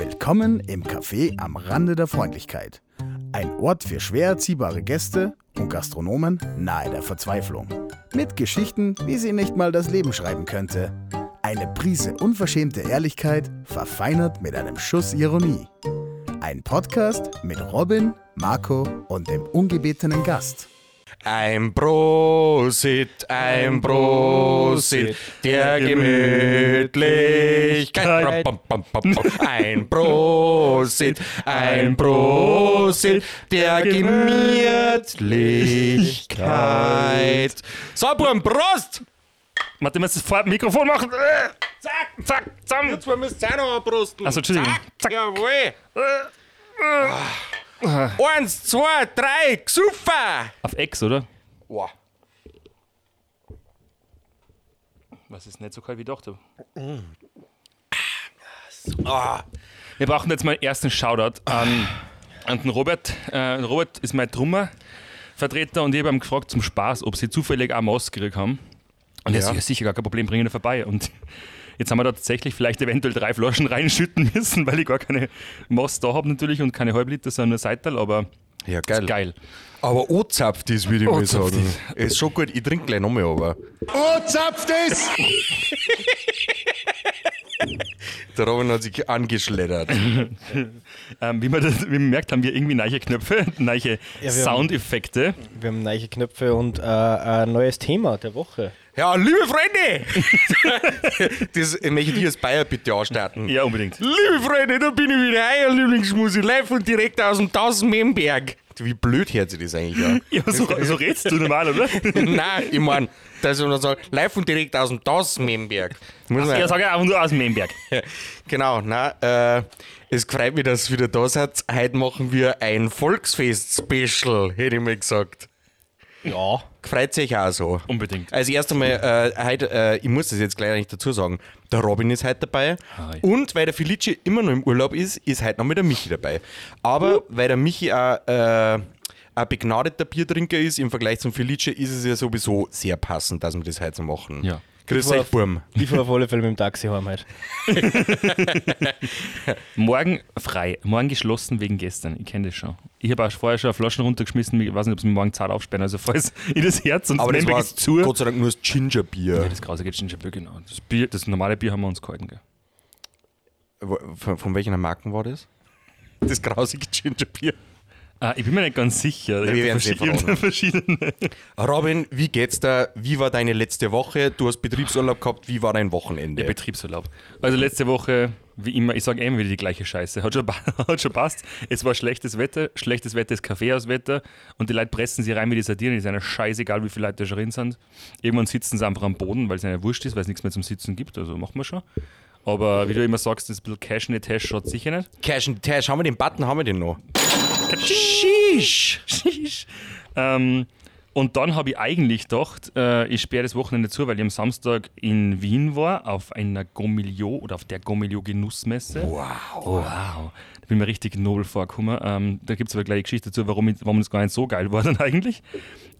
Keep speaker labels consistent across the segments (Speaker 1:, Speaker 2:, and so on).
Speaker 1: Willkommen im Café am Rande der Freundlichkeit. Ein Ort für schwer erziehbare Gäste und Gastronomen nahe der Verzweiflung. Mit Geschichten, wie sie nicht mal das Leben schreiben könnte. Eine Prise unverschämte Ehrlichkeit, verfeinert mit einem Schuss Ironie. Ein Podcast mit Robin, Marco und dem ungebetenen Gast.
Speaker 2: Ein Prosit, ein Prosit der Gemütlichkeit. Ein Prosit, ein Prosit der Gemütlichkeit. So, Buben, Prost!
Speaker 3: Warte, du musst das vor Mikrofon machen. Äh, Zack, zack, zusammen.
Speaker 2: Ihr zwei müsst auch noch anprosten.
Speaker 3: Also, Entschuldigung.
Speaker 2: Zack, jawohl. Eins, zwei, drei, gesufa!
Speaker 3: Auf Ex, oder?
Speaker 2: Wow.
Speaker 3: Was ist nicht so kalt wie ich dachte?
Speaker 2: Ah,
Speaker 3: Wir brauchen jetzt mal einen ersten Shoutout an, an den Robert. Äh, Robert ist mein Trummervertreter und ich habe ihn gefragt zum Spaß, ob sie zufällig auch Maus gekriegt haben. Und er
Speaker 2: Ja.
Speaker 3: ja, sicher, gar kein Problem, bringen wir vorbei. Und jetzt haben wir da tatsächlich vielleicht eventuell drei Flaschen reinschütten müssen, weil ich gar keine Maus da habe natürlich und keine Halbliter, sondern nur Seital, aber
Speaker 2: ja, geil.
Speaker 3: geil.
Speaker 2: Aber O-zapft ist, würde ich mal sagen. Ist schon gut, ich trinke gleich nochmal, aber. O-zapft ist! Der Robin hat sich angeschleddert.
Speaker 3: Ähm, wie, man das, wie man merkt, haben wir irgendwie neue Knöpfe, neue
Speaker 4: haben-
Speaker 3: Soundeffekte.
Speaker 4: Wir haben neue Knöpfe und äh, ein neues Thema der Woche.
Speaker 2: Ja, liebe Freunde! das möchte ich als Bayer bitte anstarten.
Speaker 3: Ja, unbedingt.
Speaker 2: Liebe Freunde, da bin ich wieder, euer Lieblingsmusik, live und direkt aus dem 1000 Memberg. Wie blöd hört sich das eigentlich an?
Speaker 3: Ja, so, so redst du normal, oder?
Speaker 2: Nein, ich meine, dass ich noch sage, live und direkt aus dem 1000 Memberg. Muss man-
Speaker 3: Ja, sag ja auch nur aus dem Memberg.
Speaker 2: Genau, na, äh, es freut mich, dass ihr wieder da seid. Heute machen wir ein Volksfest-Special, hätte ich mal gesagt.
Speaker 4: Ja.
Speaker 2: Freut sich auch so.
Speaker 3: Unbedingt.
Speaker 2: Also erst einmal, äh, heute, äh, ich muss das jetzt gleich nicht dazu sagen, der Robin ist heute dabei.
Speaker 3: Hi.
Speaker 2: Und weil der Felice immer noch im Urlaub ist, ist heute noch mit der Michi dabei. Aber weil der Michi auch äh, ein begnadeter Biertrinker ist, im Vergleich zum Felice, ist es ja sowieso sehr passend, dass wir das heute so machen.
Speaker 3: Ja.
Speaker 2: Grüß euch, Burm.
Speaker 4: Ich fahre auf alle Fälle mit dem Taxi heim heute.
Speaker 3: Morgen frei, morgen geschlossen wegen gestern. Ich kenne das schon. Ich habe auch vorher schon Flaschen runtergeschmissen. Ich weiß nicht, ob sie mir morgen zart aufsperren. Also falls in das Herz und
Speaker 2: Aber das war
Speaker 3: ist zu.
Speaker 2: Gott sei Dank nur das Gingerbier.
Speaker 3: Ja, das grausige Gingerbier, genau. Das, Bier, das normale Bier haben wir uns gehalten. Gell?
Speaker 2: Von, von welchen Marken war das? Das grausige Gingerbier.
Speaker 3: Ah, ich bin mir nicht ganz sicher.
Speaker 2: wir
Speaker 3: hab
Speaker 2: eh
Speaker 3: verschi- ich hab verschiedene.
Speaker 2: Robin, wie geht's dir? Wie war deine letzte Woche? Du hast Betriebsurlaub gehabt. Wie war dein Wochenende?
Speaker 3: Der Betriebsurlaub. Also letzte Woche, wie immer, ich sage immer wieder die gleiche Scheiße. Hat schon, hat schon passt. Es war schlechtes Wetter, schlechtes Wetter ist Kaffeehauswetter und die Leute pressen sich rein wie die Sardinen. Es ist einer scheißegal, wie viele Leute da schon drin sind. Irgendwann sitzen sie einfach am Boden, weil es ihnen wurscht ist, weil es nichts mehr zum Sitzen gibt. Also machen wir schon. Aber wie du immer sagst, das ist ein bisschen Cash in the Tash schaut sicher nicht.
Speaker 2: Cash and Tash, haben wir den Button, haben wir den noch?
Speaker 3: Sheesh. Sheesh. Ähm, und dann habe ich eigentlich gedacht, äh, ich sperre das Wochenende zu, weil ich am Samstag in Wien war, auf einer Gomilio oder auf der Gomilio Genussmesse.
Speaker 2: Wow.
Speaker 3: Wow. Da bin ich mir richtig nobel vorgekommen. Ähm, da gibt es aber gleich eine Geschichte dazu, warum, ich, warum das gar nicht so geil war dann eigentlich.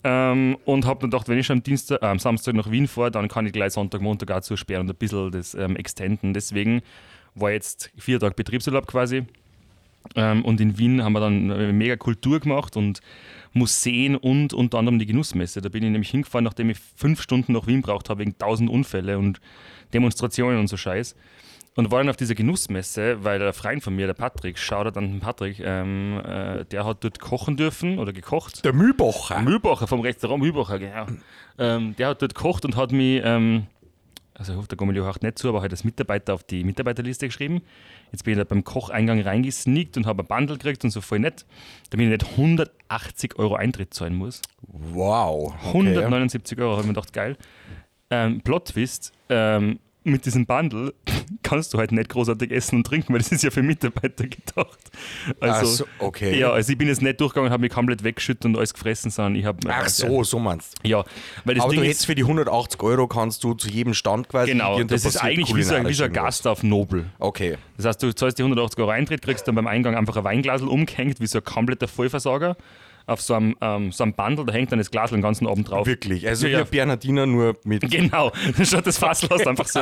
Speaker 3: Ähm, und habe dann gedacht, wenn ich schon am, Dienstag, äh, am Samstag nach Wien fahre, dann kann ich gleich Sonntag, Montag auch zusperren und ein bisschen das ähm, extenden. Deswegen war jetzt vier Tage Betriebsurlaub quasi. Ähm, und in Wien haben wir dann eine mega Kultur gemacht und Museen und unter anderem die Genussmesse. Da bin ich nämlich hingefahren, nachdem ich fünf Stunden nach Wien braucht habe, wegen tausend Unfälle und Demonstrationen und so Scheiß. Und war dann auf dieser Genussmesse, weil der Freund von mir, der Patrick, schaut an den Patrick, ähm, äh, der hat dort kochen dürfen oder gekocht.
Speaker 2: Der Mühlbacher.
Speaker 3: Mühlbacher vom Restaurant Mühlbacher, genau. Ähm, der hat dort gekocht und hat mich, ähm, also ich hoffe, der Gommelio hört nicht zu, aber hat als Mitarbeiter auf die Mitarbeiterliste geschrieben. Jetzt bin ich da beim Kocheingang reingesneakt und habe ein Bundle gekriegt und so voll nett, damit ich nicht 180 Euro Eintritt zahlen muss.
Speaker 2: Wow. Okay.
Speaker 3: 179 Euro, habe ich mir gedacht, geil. Ähm, Plot Twist, ähm, mit diesem Bundle kannst du halt nicht großartig essen und trinken, weil das ist ja für Mitarbeiter gedacht. Also,
Speaker 2: so, okay.
Speaker 3: Ja, also ich bin jetzt nicht durchgegangen und habe mich komplett weggeschüttet und alles gefressen, sondern ich habe...
Speaker 2: Ach so, so meinst du.
Speaker 3: Ja, weil das
Speaker 2: Aber
Speaker 3: Ding
Speaker 2: du hättest für die 180 Euro kannst du zu jedem Stand quasi
Speaker 3: Genau, das ist eigentlich wie so, ein- wie so ein Gast auf Nobel.
Speaker 2: Okay.
Speaker 3: Das heißt, du zahlst die 180 Euro Eintritt, kriegst dann beim Eingang einfach ein Weinglasel umgehängt, wie so ein kompletter Vollversager. Auf so einem, ähm, so einem Bundle, da hängt dann das Glas den ganzen Abend drauf.
Speaker 2: Wirklich. Also
Speaker 3: Ja,
Speaker 2: wie
Speaker 3: ja.
Speaker 2: ein Bernhardiner nur mit.
Speaker 3: Genau, statt das Fassel hast einfach so,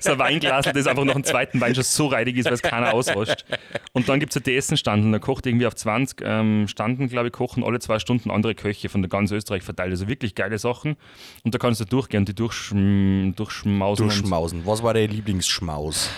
Speaker 3: so ein Weinglas, das einfach nach dem zweiten Wein schon so reidig ist, weil es keiner ausrascht. Und dann gibt es ja die Essenstanden, da kocht irgendwie auf 20 ähm, Standen, glaube ich, kochen alle zwei Stunden andere Köche von der ganz Österreich verteilt. Also wirklich geile Sachen. Und da kannst du durchgehen und die durchschm durchschmausen.
Speaker 2: Durchschmausen. Was war dein Lieblingsschmaus?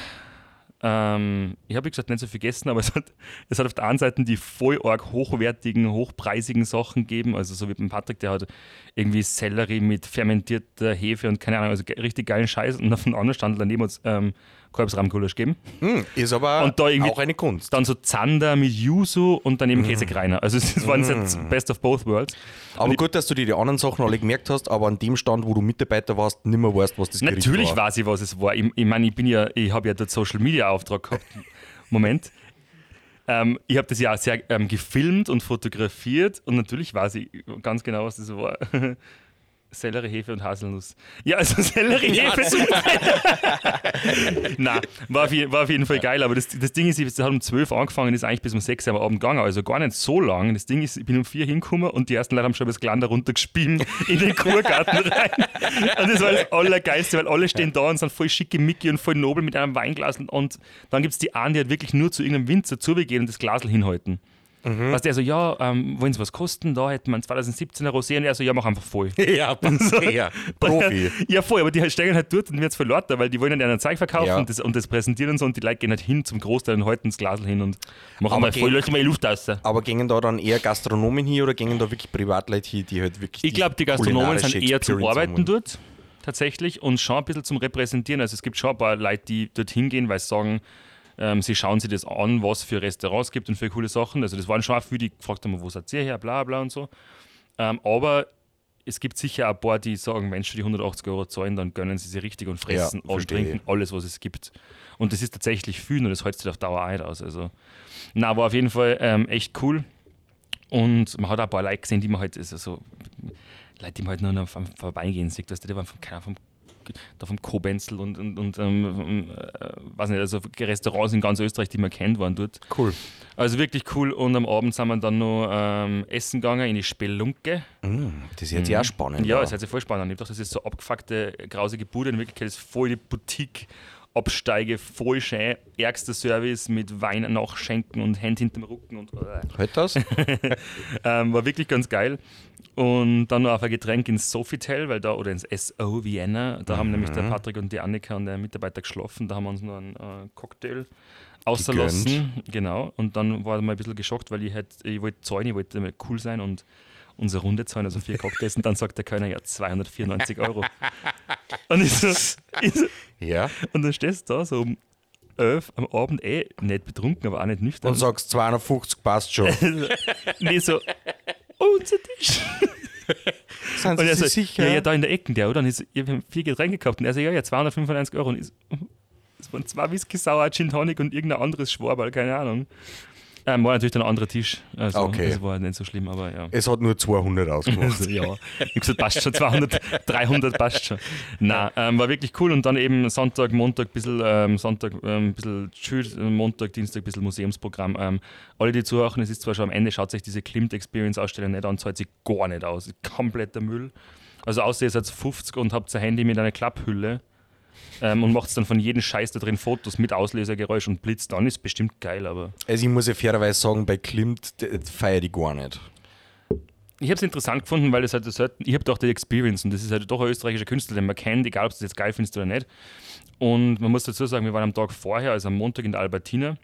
Speaker 3: Ähm, ich habe, wie gesagt, nicht so viel gegessen, aber es hat, es hat auf der einen Seite die voll arg hochwertigen, hochpreisigen Sachen gegeben. Also so wie beim Patrick, der hat irgendwie Sellerie mit fermentierter Hefe und keine Ahnung, also richtig geilen Scheiß. Und auf dem anderen Stand daneben es ähm, Kalbsrahmgulasch gegeben.
Speaker 2: Hm, ist aber
Speaker 3: Und da irgendwie-
Speaker 2: auch eine Kunst.
Speaker 3: Dann so Zander mit Yuzu und daneben Käsekreiner. Also es war jetzt Best of both worlds.
Speaker 2: Aber gut, dass du dir die anderen Sachen alle gemerkt hast, aber an dem Stand, wo du Mitarbeiter warst, nicht mehr weißt, was das Gericht
Speaker 3: Natürlich
Speaker 2: war.
Speaker 3: weiß ich, was es war. Ich, ich meine, ich bin ja, ich habe ja dort Social Media Auftrag gehabt. Moment. Ähm, ich habe das ja auch sehr ähm, gefilmt und fotografiert und natürlich weiß ich ganz genau, was das war. Sellerie, Hefe und Haselnuss. Ja, also Sellerie, Hefe. Nein, war auf, war auf jeden Fall geil, aber das, das Ding ist, es hat um 12 Uhr angefangen, ist eigentlich bis um 6 Uhr am Abend gegangen, also gar nicht so lang. Das Ding ist, ich bin um 4 hingekommen und die ersten Leute haben schon das Glander runtergespielt in den Kurgarten rein. Und das war das Allergeilste, weil alle stehen da und sind voll schicke Mickey und voll nobel mit einem Weinglas und dann gibt es die einen, die halt wirklich nur zu irgendeinem Winzer zugehen und das Glasl hinhalten.
Speaker 2: Mhm.
Speaker 3: Was der so, ja, ähm, wollen Sie was kosten? Da hätten wir einen 2017er Rosé und er so, ja, mach einfach voll.
Speaker 2: Ja, ja. Profi.
Speaker 3: Ja, voll, aber die halt steigen halt dort und werden voll lauter, weil die wollen ja ein Zeug verkaufen
Speaker 2: Ja.
Speaker 3: und, das, und das präsentieren und so und die Leute gehen halt hin zum Großteil und halten das Glas hin und machen
Speaker 2: Aber
Speaker 3: mal voll, löschen mal die Luft aus.
Speaker 2: Aber gingen da dann eher Gastronomen hin oder gingen da wirklich Privatleute hin, die halt wirklich.
Speaker 3: Ich glaube, die Gastronomen sind eher zum Arbeiten
Speaker 2: haben
Speaker 3: dort, tatsächlich, und schon ein bisschen zum Repräsentieren. Also es gibt schon ein paar Leute, die dorthin gehen, weil sie sagen, ähm, sie schauen sich das an, was für Restaurants es gibt und für coole Sachen. Also das waren schon auch viele, die gefragt haben, wo seid ihr her, bla bla und so. Ähm, aber es gibt sicher ein paar, die sagen, wenn schon die 180 Euro zahlen, dann gönnen sie sich richtig und fressen
Speaker 2: Ja,
Speaker 3: und trinken alles, was es gibt. Und das ist tatsächlich viel und das hält sich auf Dauer ein aus. Also, na, war auf jeden Fall ähm, echt cool. Und man hat auch ein paar Leute gesehen, die man halt, also so, Leute, die man halt nur noch am Vorbeigehen sieht, dass die waren vom, keine vom, da vom Kobenzel und, und, und ähm, äh, weiß nicht, also Restaurants in ganz Österreich, die man kennt, waren dort.
Speaker 2: Cool.
Speaker 3: Also wirklich cool. Und am Abend sind wir dann noch ähm, essen gegangen in die Spelunke.
Speaker 2: Mm, das ist jetzt ja auch spannend.
Speaker 3: Ja, das hört sich voll spannend an. Ich dachte, das ist so abgefuckte, grausige Bude. In Wirklichkeit ist voll die Boutique. Absteige, voll schön, ärgster Service mit Wein nachschenken und Hand hinterm Rücken und äh.
Speaker 2: Halt das?
Speaker 3: ähm, war wirklich ganz geil. Und dann noch auf ein Getränk ins Sofitel, weil da, oder ins SO Vienna, da haben nämlich der Patrick und die Annika und der Mitarbeiter geschlafen, da haben wir uns noch einen äh, Cocktail ausgelassen. Genau. Und dann war ich mal ein bisschen geschockt, weil ich, halt, ich wollte zahlen, ich wollte cool sein und unsere Runde zahlen, also vier Cocktails. Und dann sagt der Kölner, ja, 294 Euro. Und, ich so, ich so,
Speaker 2: ja.
Speaker 3: und dann stehst du da so um 11 am Abend, eh nicht betrunken, aber auch nicht nüchtern.
Speaker 2: Und sagst 250 passt schon.
Speaker 3: nee, so, oh, unser Tisch.
Speaker 2: Sind
Speaker 3: Und
Speaker 2: Sie
Speaker 3: er so,
Speaker 2: sich sicher?
Speaker 3: ja, ja, da in der Ecke, der, oder? Und ich so, ja, wir haben vier Getränke gehabt. Und er so, ja, ja, 295 Euro. Und ich so, es waren zwei Whisky, Sauer, Gin Tonic und irgendein anderes Schwaberl, keine Ahnung. Ähm, war natürlich dann ein anderer Tisch. Also,
Speaker 2: Okay.
Speaker 3: Das war nicht so schlimm, aber ja.
Speaker 2: Es hat nur 200 ausgemacht.
Speaker 3: Also, ja, ich hab gesagt, passt schon, 200, 300 passt schon. Nein, ähm, war wirklich cool und dann eben Sonntag, Montag, ein bisschen, ähm, Sonntag, ähm, bisschen Tschüss, Montag, Dienstag, ein bisschen Museumsprogramm. Ähm, alle, die zuhören, es ist zwar schon am Ende, schaut sich diese Klimt Experience Ausstellung nicht an, zahlt sich gar nicht aus. Kompletter Müll. Also außer ihr seid 50 und habt ein Handy mit einer Klapphülle ähm, und macht dann von jedem Scheiß da drin Fotos mit Auslösergeräusch und Blitz, dann ist bestimmt geil, aber
Speaker 2: Also ich muss ja fairerweise sagen, bei Klimt feiere ich gar nicht.
Speaker 3: Ich habe es interessant gefunden, weil es halt so, ich habe doch die Experience und das ist halt doch ein österreichischer Künstler, den man kennt, egal ob du das jetzt geil findest oder nicht. Und man muss dazu sagen, wir waren am Tag vorher, also am Montag in der Albertina.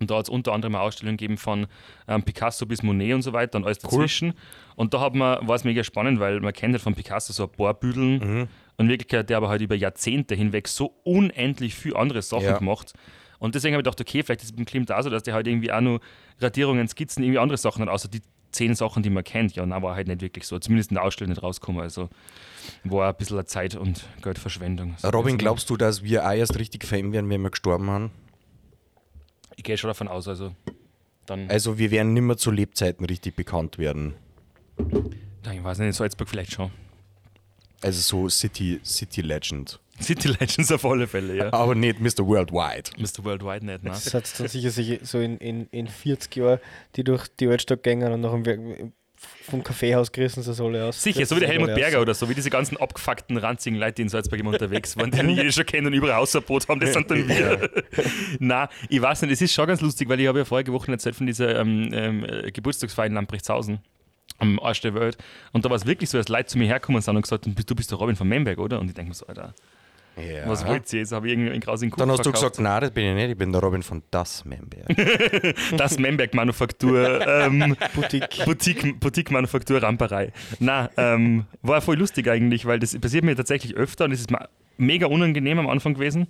Speaker 3: Und da hat es unter anderem eine Ausstellung gegeben von ähm, Picasso bis Monet und so weiter und alles dazwischen. Und da hat man, war es mega spannend, weil man kennt halt von Picasso so ein paar Büdeln
Speaker 2: Mhm.
Speaker 3: Und in Wirklichkeit hat der aber halt über Jahrzehnte hinweg so unendlich viel andere Sachen
Speaker 2: Ja.
Speaker 3: gemacht. Und deswegen habe ich gedacht, okay, vielleicht ist es beim Klimt auch so, dass der halt irgendwie auch nur Radierungen, Skizzen, irgendwie andere Sachen hat, außer die zehn Sachen, die man kennt. Ja, na, war halt nicht wirklich so. Zumindest in der Ausstellung nicht rausgekommen. Also war ein bisschen Zeit- und Geldverschwendung.
Speaker 2: Robin, glaubst du, dass wir auch erst richtig Fan werden, wenn wir gestorben haben?
Speaker 3: Ich gehe schon davon aus, also dann,
Speaker 2: Also wir werden nimmer zu Lebzeiten richtig bekannt werden.
Speaker 3: ich weiß nicht, in Salzburg vielleicht schon.
Speaker 2: Also so City, City Legend.
Speaker 3: City Legends auf alle Fälle, ja.
Speaker 2: Aber nicht Mr. Worldwide.
Speaker 3: Mr. Worldwide nicht, ne?
Speaker 4: Das hat dann sicher sich so in, in, in 40 Jahren, die durch die Altstadt gehen und nach dem vom Kaffeehaus gerissen, so soll er aus.
Speaker 3: Sicher, so wie der Helmut Berger oder so, wie diese ganzen abgefuckten, ranzigen Leute, die in Salzburg immer unterwegs waren, die jeder schon kennen und überall Außerboot haben, das sind dann wir. Na, ich weiß nicht, es ist schon ganz lustig, weil ich habe ja vorige Woche erzählt von dieser ähm, ähm, äh, Geburtstagsfeier in Lamprechtshausen am Arsch der Welt. Und da war es wirklich so, dass Leute zu mir herkommen sind und gesagt haben, du bist der Robin von Memberg, oder? Und ich denke mir so, Alter,
Speaker 2: Ja.
Speaker 3: was wollt ihr jetzt? Habe ich irgendwie einen grausigen Kuchen
Speaker 2: Dann hast du
Speaker 3: verkauft.
Speaker 2: gesagt, nein, das bin ich nicht, ich bin der Robin von Das Memberg.
Speaker 3: Das Memberg-Manufaktur, ähm,
Speaker 4: Boutique.
Speaker 3: Boutique, Boutique-Manufaktur, Ramperei. Na, ähm, war voll lustig eigentlich, weil das passiert mir tatsächlich öfter und es ist mega unangenehm am Anfang gewesen.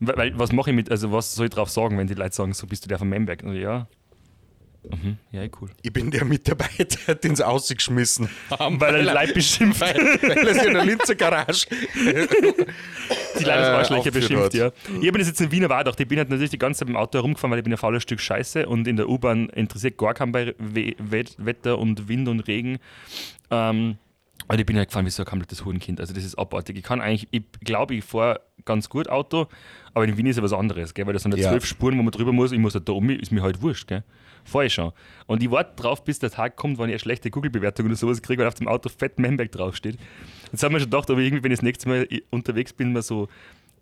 Speaker 3: Weil, was mache ich mit, also was soll ich drauf sagen, wenn die Leute sagen, so bist du der von Memberg? Und ja. Mhm, ja, cool.
Speaker 2: Ich bin der Mitarbeiter, den sie ausgeschmissen haben.
Speaker 3: Weil er Leute beschimpft,
Speaker 2: weil, weil er sich in der Linzer Garage.
Speaker 3: die Landesarschlöcher
Speaker 2: aufgeführt
Speaker 3: beschimpft,
Speaker 2: hat.
Speaker 3: ja. Ich das jetzt in Wiener war gedacht, ich bin halt natürlich die ganze Zeit mit dem Auto herumgefahren, weil ich bin ein faules Stück Scheiße und in der U-Bahn interessiert gar kein bei We Wet- Wetter und Wind und Regen. Ähm, und ich bin halt gefahren wie so ein komplettes Hurenkind. Also das ist abartig. Ich kann eigentlich, ich glaube, ich fahre ganz gut Auto, aber in Wien ist ja was anderes, gell? weil das sind ja
Speaker 2: Ja.
Speaker 3: zwölf Spuren, wo man drüber muss. Ich muss halt da um, ist mir halt wurscht. Gell? Ich schon. Und ich warte drauf, bis der Tag kommt, wenn ich eine schlechte Google-Bewertung oder sowas kriege, weil auf dem Auto fett Memberg draufsteht. Jetzt haben wir schon gedacht, aber irgendwie, wenn ich das nächste Mal i- unterwegs bin, mal so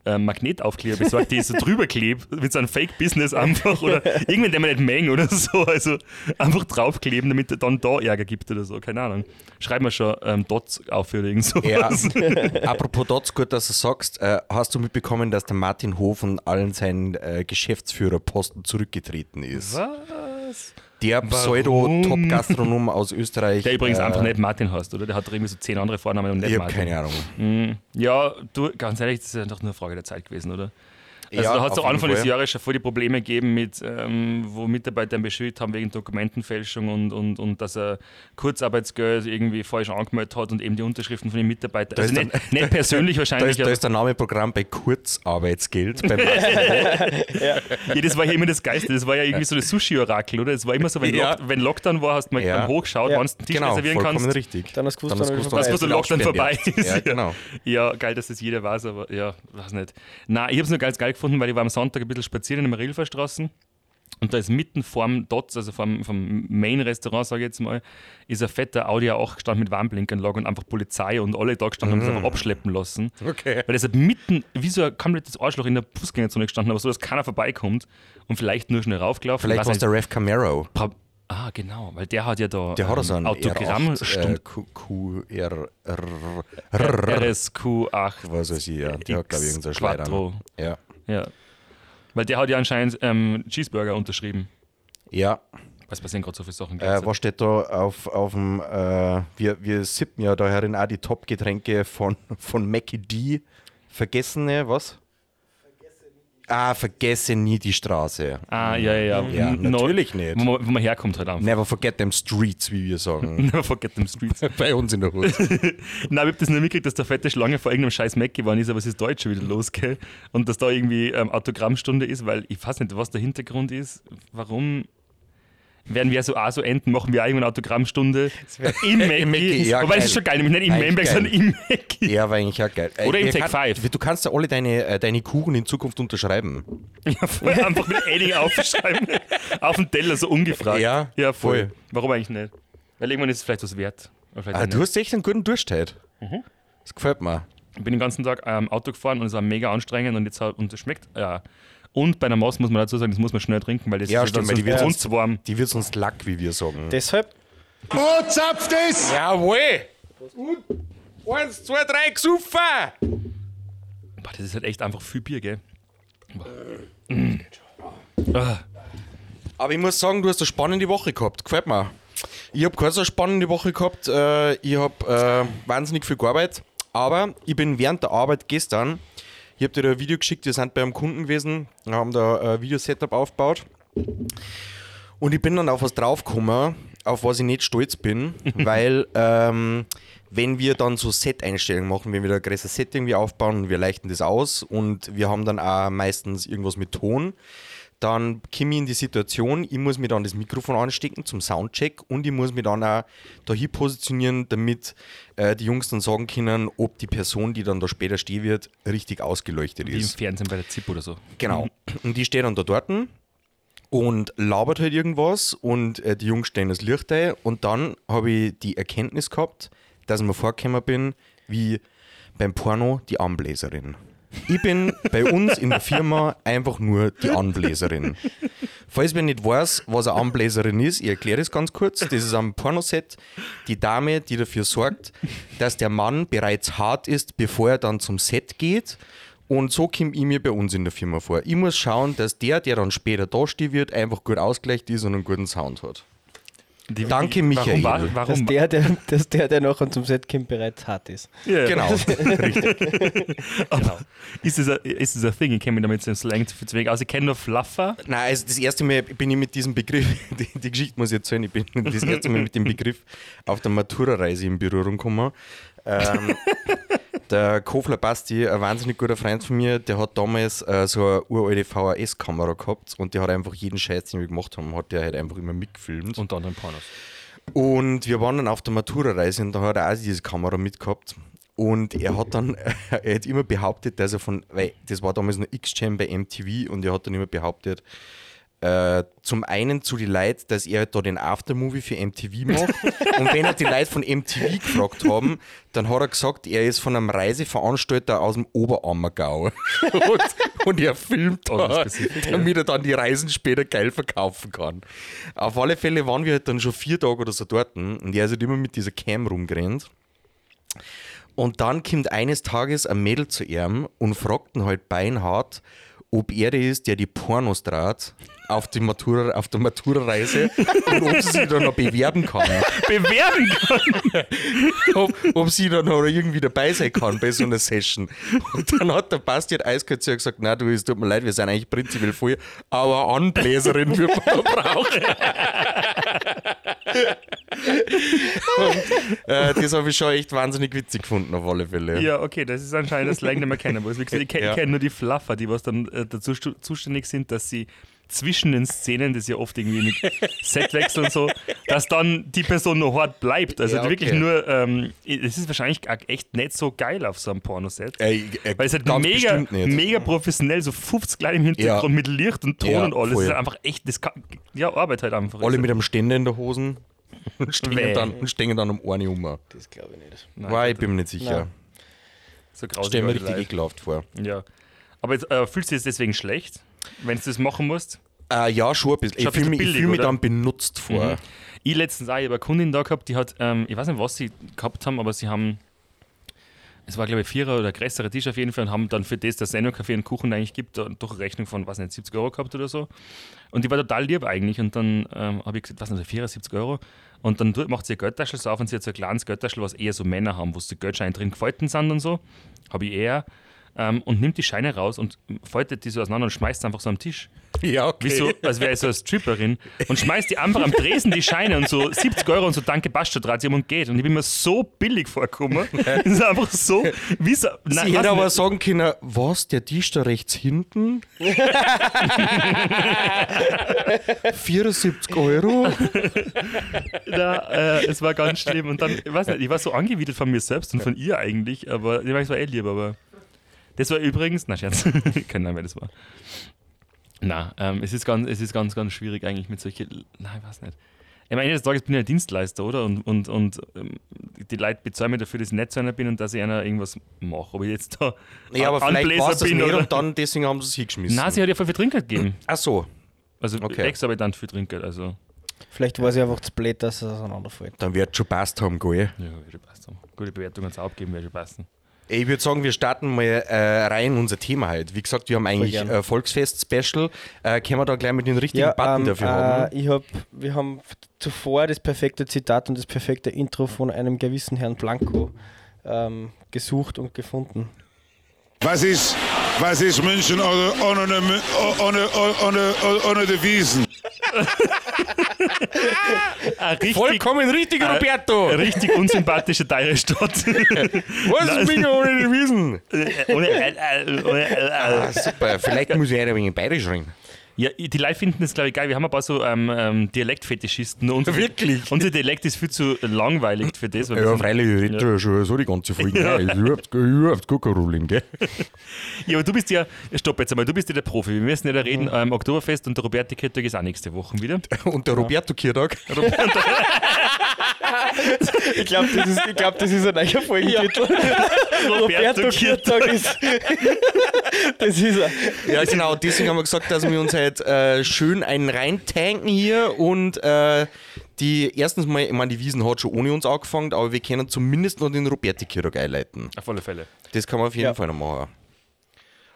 Speaker 3: äh, Magnetaufkleber besorgt, die ich so drüber klebt, mit so einem Fake-Business einfach oder irgendwann, der man nicht mengen oder so. Also einfach draufkleben, damit er dann da Ärger gibt oder so. Keine Ahnung. Schreib mir schon ähm, Dots auf oder irgend
Speaker 2: Ja.
Speaker 3: sowas.
Speaker 2: Apropos Dots, gut, dass du sagst, äh, hast du mitbekommen, dass der Martin Hof von allen seinen äh, Geschäftsführerposten zurückgetreten ist?
Speaker 3: Was?
Speaker 2: Der Pseudo-Top-Gastronom aus Österreich.
Speaker 3: Der übrigens
Speaker 2: äh,
Speaker 3: einfach nicht Martin heißt, oder? Der hat irgendwie so zehn andere Vornamen und nicht
Speaker 2: Ich habe
Speaker 3: Martin.
Speaker 2: keine Ahnung.
Speaker 3: Mhm. Ja, du, ganz ehrlich, das ist einfach nur eine Frage der Zeit gewesen, oder? Also
Speaker 2: Ja,
Speaker 3: da hat es
Speaker 2: jeden
Speaker 3: Anfang des. Jahres schon voll die Probleme gegeben, mit, ähm, wo Mitarbeiter ihn beschuldigt haben wegen Dokumentenfälschung und, und, und dass er Kurzarbeitsgeld irgendwie falsch angemeldet hat und eben die Unterschriften von den Mitarbeitern.
Speaker 2: Da
Speaker 3: Also
Speaker 2: ist
Speaker 3: nicht, nicht persönlich
Speaker 2: Da
Speaker 3: wahrscheinlich,
Speaker 2: ist, da ist der Name Programm bei Kurzarbeitsgeld. bei Martin.
Speaker 3: ja, das war ja immer das Geiste. Das war ja irgendwie so das Sushi-Orakel, oder? Es war immer so, wenn,
Speaker 2: Ja.
Speaker 3: Lock, wenn Lockdown war, hast du mal
Speaker 2: Ja.
Speaker 3: dann hochgeschaut,
Speaker 4: Ja.
Speaker 3: wann du den Tisch
Speaker 2: genau,
Speaker 3: reservieren
Speaker 2: vollkommen
Speaker 3: kannst.
Speaker 2: richtig.
Speaker 4: Dann hast du gewusst,
Speaker 2: Dann hast
Speaker 4: dann
Speaker 2: du
Speaker 4: ist
Speaker 2: gewusst,
Speaker 3: Was, wo
Speaker 4: vorbei.
Speaker 3: der Lockdown vorbei ist.
Speaker 2: Ja, genau.
Speaker 3: Ja, geil, dass das jeder weiß, aber ja, weiß nicht. Nein, ich habe es nur ganz geil gefunden, weil ich war am Sonntag ein bisschen spazieren in der Marilferstraße und da ist mitten vorm Dots, also vom, vom Main-Restaurant, sage ich jetzt mal, ist ein fetter Audi A8 gestanden mit Warnblinkern lag und einfach Polizei und alle da gestanden haben, das einfach abschleppen lassen.
Speaker 2: Okay.
Speaker 3: Weil das halt mitten wie so ein komplettes Arschloch in der Fußgängerzone gestanden, aber so, dass keiner vorbeikommt und vielleicht nur schnell raufgelaufen.
Speaker 2: Vielleicht
Speaker 3: Ich
Speaker 2: war es der Rev Camaro.
Speaker 3: Ah, genau, weil der hat ja da
Speaker 2: Der hat so einen
Speaker 3: Autogrammstunde.
Speaker 2: R8, äh, Q, Q, R, R, R,
Speaker 3: RSQ8
Speaker 2: was weiß ich, ja. Der hat, glaube ich, irgendeinen Schleider.
Speaker 3: Quattro.
Speaker 2: Ja.
Speaker 3: Ja. Weil der hat ja anscheinend ähm, Cheeseburger unterschrieben.
Speaker 2: Ja,
Speaker 3: Was passieren gerade so viele Sachen?
Speaker 2: äh, was steht da auf, auf dem, äh, wir, wir sippen ja da herin auch die Top-Getränke von, von Mackie D. Vergessene, was? Ah, vergesse nie die Straße.
Speaker 3: ah, ja, ja, ja.
Speaker 2: Ja,
Speaker 3: No-
Speaker 2: natürlich nicht.
Speaker 3: Wo man, wo man herkommt halt einfach.
Speaker 2: Never forget them streets, wie wir sagen.
Speaker 3: Never forget them streets.
Speaker 2: Bei uns in der Hut.
Speaker 3: Nein, ich hab das nur mitgekriegt, dass der fette Schlange vor irgendeinem scheiß Mac geworden ist, aber es ist Deutsch schon wieder los, gell? Und dass da irgendwie ähm, Autogrammstunde ist, weil ich weiß nicht, was der Hintergrund ist. Warum werden wir so auch so enden, machen wir auch irgendwann Autogrammstunde im Mac.
Speaker 2: Im Mackie, ja,
Speaker 3: Wobei das
Speaker 2: geil.
Speaker 3: ist schon geil, nämlich nicht im Memberg,
Speaker 2: geil.
Speaker 3: sondern im Mac.
Speaker 2: Ja, war eigentlich auch geil. Äh,
Speaker 3: Oder im
Speaker 2: ihr
Speaker 3: Take
Speaker 2: kann-
Speaker 3: Five.
Speaker 2: Du kannst ja alle deine, äh, deine Kuchen in Zukunft unterschreiben.
Speaker 3: Ja, voll einfach mit Edding aufschreiben. Auf den Teller, so ungefragt.
Speaker 2: Ja,
Speaker 3: ja voll.
Speaker 2: voll.
Speaker 3: Warum eigentlich nicht? Weil irgendwann ist es vielleicht was wert.
Speaker 2: Ah, du hast echt einen guten Durst heute.
Speaker 3: Mhm.
Speaker 2: Das gefällt mir.
Speaker 3: Ich bin den ganzen Tag ähm, Auto gefahren und es war mega anstrengend und jetzt hat, und es schmeckt. Ja. Und bei einer Maus muss man dazu sagen, das muss man schnell trinken, weil das
Speaker 2: Ja,
Speaker 3: ist
Speaker 2: stimmt, weil die wird
Speaker 3: sonst
Speaker 2: sonst-
Speaker 3: zu warm.
Speaker 2: Die wird sonst lack, wie wir sagen.
Speaker 4: Deshalb,
Speaker 1: Wo zapft es?
Speaker 2: Jawohl! Und eins, zwei, drei, gesoffen!
Speaker 3: Boah, das ist halt echt einfach viel Bier, gell? Mm. Ah,
Speaker 2: Aber ich muss sagen, du hast eine spannende Woche gehabt. Gefällt mir. Ich habe keine so spannende Woche gehabt. Äh, ich habe äh, wahnsinnig viel gearbeitet. Aber ich bin während der Arbeit gestern, ich habe dir ein Video geschickt, wir sind bei einem Kunden gewesen, haben da ein Videosetup aufgebaut. Und ich bin dann auf was draufgekommen, auf was ich nicht stolz bin, weil ähm, wenn wir dann so Set-Einstellungen machen, wenn wir da ein größeres Set irgendwie aufbauen, wir leichten das aus und wir haben dann auch meistens irgendwas mit Ton, dann komme ich in die Situation, ich muss mir dann das Mikrofon anstecken zum Soundcheck und ich muss mich dann auch dahin positionieren, damit äh, die Jungs dann sagen können, ob die Person, die dann da später stehen wird, richtig ausgeleuchtet
Speaker 3: wie im
Speaker 2: ist.
Speaker 3: Fernsehen bei der ZIP oder so.
Speaker 2: Genau. Und die steht dann da dort und labert halt irgendwas und äh, die Jungs stellen das Licht ein und dann habe ich die Erkenntnis gehabt, dass ich mir vorgekommen bin, wie beim Porno die Anbläserin. Ich bin bei uns in der Firma einfach nur die Anbläserin. Falls wer nicht weiß, was eine Anbläserin ist, ich erkläre es ganz kurz. Das ist am Pornoset die Dame, die dafür sorgt, dass der Mann bereits hart ist, bevor er dann zum Set geht. Und so komme ich mir bei uns in der Firma vor. Ich muss schauen, dass der, der dann später dastehen wird, einfach gut ausgleicht ist und einen guten Sound hat.
Speaker 3: Die,
Speaker 2: Danke, Michael.
Speaker 3: Warum, war-
Speaker 4: Dass
Speaker 3: warum,
Speaker 4: der, der, dass der, der nachher zum Set kommt, bereits hart ist.
Speaker 3: Ja,
Speaker 2: Genau.
Speaker 3: Aber ist das ein, ist das ein Thing? Ich kenne mich damit so Slang zu wenig aus. Ich kenne nur Fluffer.
Speaker 2: Nein, also das erste Mal bin ich mit diesem Begriff, die, die Geschichte muss ich erzählen, ich bin das erste Mal mit dem Begriff auf der Matura-Reise in Berührung gekommen. Ähm, der Kofler Basti, ein wahnsinnig guter Freund von mir, der hat damals äh, so eine uralte VHS-Kamera gehabt und der hat einfach jeden Scheiß, den wir gemacht haben, hat der halt einfach immer mitgefilmt.
Speaker 3: Unter anderem Pornos.
Speaker 2: Und wir waren dann auf der Matura-Reise und da hat er auch diese Kamera mitgehabt. Und er hat dann, er hat immer behauptet, dass er von, weil das war damals noch X-Jam bei MTV und er hat dann immer behauptet, äh, zum einen zu die Leute, dass er da den Aftermovie für MTV macht. und wenn er die Leute von MTV gefragt haben, dann hat er gesagt, er ist von einem Reiseveranstalter aus dem Oberammergau. und, und er filmt
Speaker 3: Oh, das
Speaker 2: da, damit er dann die Reisen später geil verkaufen kann. Auf alle Fälle waren wir halt dann schon vier Tage oder so dort und er ist halt immer mit dieser Cam rumgerannt. Und dann kommt eines Tages ein Mädel zu ihm und fragt ihn halt beinhart, ob er der ist, der die Pornos draht auf, die Matura, auf der Matura-Reise und ob sie sich da noch bewerben kann.
Speaker 3: Bewerben kann!
Speaker 2: ob, ob sie dann noch irgendwie dabei sein kann bei so einer Session. Und dann hat der Basti halt ihr gesagt, na du, es tut mir leid, wir sind eigentlich prinzipiell voll, aber Anbläserin wird man da brauchen. Und, äh, das habe ich schon echt wahnsinnig witzig gefunden, auf alle Fälle.
Speaker 3: Ja, okay, das ist anscheinend das Slang, den man kennen muss. Wie gesagt, ich kenne
Speaker 2: Ja.
Speaker 3: kenn nur die Fluffer, die was dann äh, dazu zuständig sind, dass sie zwischen den Szenen, das ja oft irgendwie mit Setwechsel und so, dass dann die Person noch hart bleibt. Also
Speaker 2: Ja, okay.
Speaker 3: wirklich nur, ähm, es ist wahrscheinlich echt nicht so geil auf so einem Pornoset.
Speaker 2: Äh, äh,
Speaker 3: Weil es halt mega, mega professionell, so 50 Leute im Hintergrund
Speaker 2: Ja.
Speaker 3: mit Licht und Ton
Speaker 2: Ja,
Speaker 3: und alles.
Speaker 2: voll.
Speaker 3: Das ist einfach echt, das kann, ja, Arbeit halt einfach.
Speaker 2: Alle mit einem Ständer in der Hosen und stehen dann, und stehen dann um eine um.
Speaker 4: Das glaube ich nicht.
Speaker 3: Nein,
Speaker 2: War, ich bin mir nicht sicher.
Speaker 4: Nein.
Speaker 3: so grausig
Speaker 2: stelle mir richtig ekelhaft vor.
Speaker 3: Ja. Aber jetzt, äh, fühlst du dich jetzt deswegen schlecht, wenn du das machen musst?
Speaker 2: Äh, ja, schon ein bisschen.
Speaker 3: Schon
Speaker 2: Ich fühle mich, ich
Speaker 3: billig,
Speaker 2: fühl mich dann benutzt vor.
Speaker 3: Mhm. Ich letztens auch, ich habe eine Kundin da gehabt, die hat, ähm, ich weiß nicht, was sie gehabt haben, aber sie haben, es war glaube ich Vierer oder größere Tisch auf jeden Fall und haben dann für das, dass es eh noch Kaffee und Kuchen eigentlich gibt, doch eine Rechnung von, was nicht, 70 Euro gehabt oder so. Und die war total lieb eigentlich und dann ähm, habe ich gesagt, was nicht, 74 Euro. Und dann macht sie eine Geldtasche so auf und sie hat so ein kleines Geldtaschel, was eher so Männer haben, wo die Geldscheine drin gefalten sind und so. Habe ich eher. Ähm, und nimmt die Scheine raus und faltet die so auseinander und schmeißt sie einfach so am Tisch.
Speaker 2: Ja, okay.
Speaker 3: Wie so, als wäre ich so eine Stripperin und schmeißt die einfach am Tresen die Scheine und so 70 Euro und so danke Basta dreht sie um und geht. Und ich bin mir so billig vorgekommen. Das ist einfach so, wie so. Nein,
Speaker 2: Sie hätte aber sagen können, was, der Tisch da rechts hinten? 74 Euro?
Speaker 3: Da, äh, es war ganz schlimm. Und dann, ich weiß nicht, ich war so angewidert von mir selbst und von ihr eigentlich, aber ich war eh lieb, aber. Das war übrigens, na Scherz, kein Name, wer das war. Na, ähm, es, ist ganz, es ist ganz, ganz schwierig eigentlich mit solchen, nein, ich weiß nicht. Am Ende des Tages bin ich ein Dienstleister, oder? Und, und, und ähm, die Leute bezahlen mir dafür, dass ich nett zu einer bin und dass ich einer irgendwas mache. Ob ich jetzt da
Speaker 2: Ja, aber vielleicht
Speaker 3: Anbläser
Speaker 2: war es das
Speaker 3: bin
Speaker 2: nicht
Speaker 3: oder.
Speaker 2: und dann deswegen haben sie es hingeschmissen.
Speaker 3: Nein, sie hat ja voll viel Trinkgeld gegeben.
Speaker 2: Ach so,
Speaker 3: Also
Speaker 2: Okay.
Speaker 3: exorbitant viel Trinkgeld. Also,
Speaker 4: Vielleicht war sie einfach zu blöd, dass es auseinanderfällt.
Speaker 2: dann wird schon passt haben, gell?
Speaker 3: ja, würde passen. Gute Bewertung hat es abgeben, würde passen.
Speaker 2: Ich würde sagen, wir starten mal äh, rein in unser Thema heute. Wie gesagt, wir haben eigentlich äh, Volksfest-Special. Äh, können wir da gleich mit den richtigen Button
Speaker 4: ähm,
Speaker 2: dafür haben?
Speaker 4: äh, ich hab, wir haben zuvor das perfekte Zitat und das perfekte Intro von einem gewissen Herrn Blanco ähm, gesucht und gefunden.
Speaker 5: Was ist, was ist München ohne, ohne, Mü- ohne, ohne, ohne, ohne Devisen?
Speaker 3: Ah, richtig,
Speaker 2: Vollkommen richtig, Roberto!
Speaker 3: richtig unsympathische teure Stadt.
Speaker 2: Was ist München ohne Devisen?
Speaker 3: Ohne- äh, äh, ohne- äh,
Speaker 2: Ah,
Speaker 3: äh.
Speaker 2: super, vielleicht muss ich ein wenig bayerisch reden.
Speaker 3: Ja, die Leute finden das, glaube ich, geil. Wir haben ein paar so ähm, ähm, Dialektfetischisten. Unser,
Speaker 2: Wirklich?
Speaker 3: Unser Dialekt ist viel zu langweilig für das.
Speaker 2: Ja, freilich, ich rede ja. schon so die ganze Folge. Ja. Ist überhaupt, überhaupt gar kein Problem, gell?
Speaker 3: Ja, aber du bist ja, stopp jetzt einmal, du bist ja der Profi. Wir müssen ja da reden, ähm, Oktoberfest und der Roberti Kettag ist auch nächste Woche wieder.
Speaker 2: Und der Roberto Kirtag,
Speaker 4: Ich glaube, das, ist- ich glaub, das ist ein neuer Folgentitel. Roberto Kirtag ist. das ist er.
Speaker 2: Ja, genau, deswegen haben wir gesagt, dass wir uns halt äh, schön einen reintanken hier und äh, die, erstens mal, ich meine, die Wiesen hat schon ohne uns angefangen, aber wir können zumindest noch den Roberti Kirtag einleiten.
Speaker 3: Auf alle Fälle.
Speaker 2: Das kann man auf jeden
Speaker 4: Ja.
Speaker 2: Fall noch machen.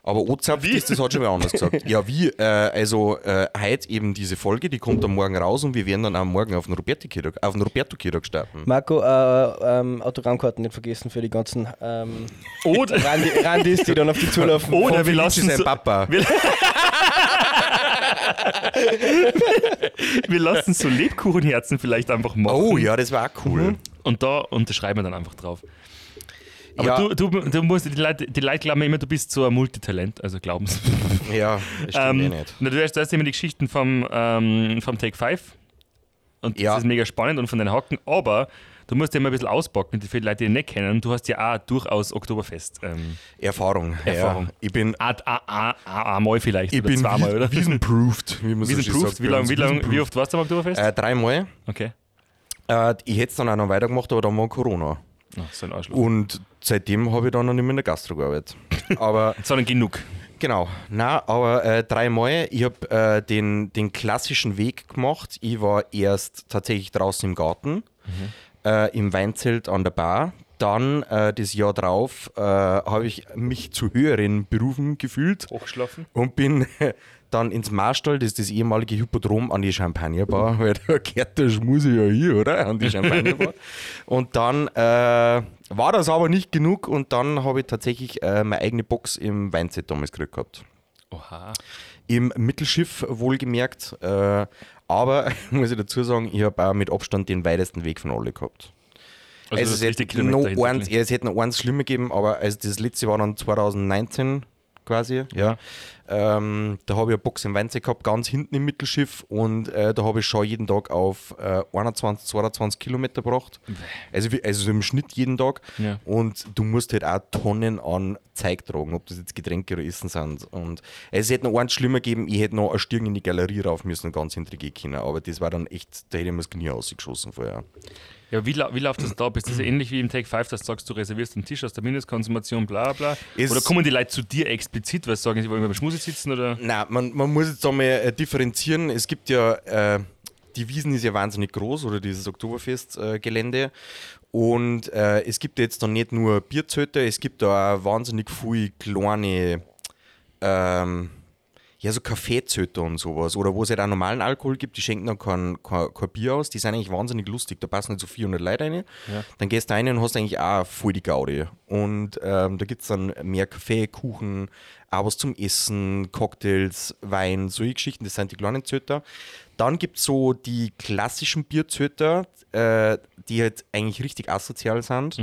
Speaker 2: Aber Ozapf, das, das hat schon wer anders gesagt. Ja, wie? Äh, also, äh, heute eben diese Folge, die kommt am Morgen raus und wir werden dann am Morgen auf den Roberto Kirtag, auf den Roberto starten.
Speaker 4: Marco, äh, ähm, Autogrammkarten nicht vergessen für die ganzen ähm,
Speaker 3: Oder,
Speaker 4: Randi, Randis, die dann auf die zulaufen.
Speaker 3: oder wir lassen
Speaker 2: sein
Speaker 3: so,
Speaker 2: Papa.
Speaker 3: wir, wir lassen so Lebkuchenherzen vielleicht einfach machen.
Speaker 2: Oh ja, das war auch cool.
Speaker 3: Und da unterschreiben wir dann einfach drauf. Aber
Speaker 2: Ja.
Speaker 3: du, du, du musst, die Leute, die Leute glauben immer, du bist so ein Multitalent, also glauben sie.
Speaker 2: Ja, das stimmt eh
Speaker 3: Ähm,
Speaker 2: nicht.
Speaker 3: na, du hast, du hast immer die Geschichten vom, ähm, vom Take 5 und
Speaker 2: Ja.
Speaker 3: das ist mega spannend und von deinen Hacken, aber du musst ja immer ein bisschen auspacken, für die Leute, die ihn nicht kennen. Du hast ja auch durchaus Oktoberfest. Ähm,
Speaker 2: Erfahrung.
Speaker 3: Erfahrung.
Speaker 2: Ja. Ich bin,
Speaker 3: Art, a, a, a, einmal vielleicht
Speaker 2: ich
Speaker 3: oder
Speaker 2: bin
Speaker 3: zweimal,
Speaker 2: wie-
Speaker 3: oder?
Speaker 2: Wiesenproofed, wie man so schön sagt
Speaker 3: Wie, lang, wie, lang, wie oft warst du am Oktoberfest?
Speaker 2: Äh, dreimal.
Speaker 3: okay.
Speaker 2: Äh, ich hätte es dann auch noch weitergemacht, aber dann war Corona.
Speaker 3: So ein Arschloch.
Speaker 2: Und seitdem habe ich dann noch nicht mehr in der Gastro gearbeitet. Aber
Speaker 3: Sondern genug.
Speaker 2: genau, na, aber äh, dreimal. Ich habe äh, den, den klassischen Weg gemacht. Ich war erst tatsächlich draußen im Garten, äh, im Weinzelt an der Bar. Dann äh, das Jahr drauf äh, habe ich mich zu höheren Berufen gefühlt
Speaker 3: Hochschlafen.
Speaker 2: und bin dann ins Marstall, das ist das ehemalige Hypodrom, an die Champagnerbar, weil da gehört der Schmuse ja hier, oder? An die Champagnerbar. und dann äh, war das aber nicht genug und dann habe ich tatsächlich äh, meine eigene Box im Weinzelt damals gekriegt gehabt.
Speaker 3: Oha.
Speaker 2: Im Mittelschiff wohlgemerkt, äh, aber muss ich dazu sagen, ich habe auch mit Abstand den weitesten Weg von alle gehabt.
Speaker 3: Also,
Speaker 2: Also, es, hätte
Speaker 3: hinter
Speaker 2: eins, ja, es hätte noch eins schlimmer gegeben, aber also das letzte war dann 2019 quasi. Ja. Ähm, da habe ich eine Box im Weinzeit gehabt, ganz hinten im Mittelschiff und äh, da habe ich schon jeden Tag auf äh, 21, 22 Kilometer gebracht. Also, also so im Schnitt jeden Tag.
Speaker 3: Ja.
Speaker 2: Und du musst halt auch Tonnen an Zeug tragen, ob das jetzt Getränke oder Essen sind. Und es hätte noch eins schlimmer gegeben, ich hätte noch eine Stirn in die Galerie rauf müssen und ganz hinter die können. Aber das war dann echt, da hätte ich mir das Knie ausgeschossen vorher.
Speaker 3: Ja, wie, wie läuft das da? Bist du so ähnlich wie im Take 5, dass du sagst, du reservierst einen Tisch aus der Mindestkonsumation, bla bla?
Speaker 2: Ist-
Speaker 3: oder kommen die Leute zu dir explizit, weil sie sagen, sie wollen beim Schmuse sitzen? Oder?
Speaker 2: Nein, man, man muss jetzt einmal äh, differenzieren. Es gibt ja, äh, die Wiesen ist ja wahnsinnig groß oder dieses Oktoberfest-Gelände. und äh, es gibt jetzt dann nicht nur Bierzelte, es gibt da auch wahnsinnig viele kleine, ähm, ja, so Kaffeezelte und sowas. Oder wo es halt auch normalen Alkohol gibt, die schenken dann kein, kein, kein Bier aus. Die sind eigentlich wahnsinnig lustig. Da passen nicht so 400 Leute rein. Dann gehst du rein und hast eigentlich auch voll die Gaudi. Und ähm, da gibt es dann mehr Kaffee, Kuchen, auch was zum Essen, Cocktails, Wein, solche Geschichten. Das sind die kleinen Zöter. Dann gibt es so die klassischen Bierzöter, äh, die halt eigentlich richtig asozial sind.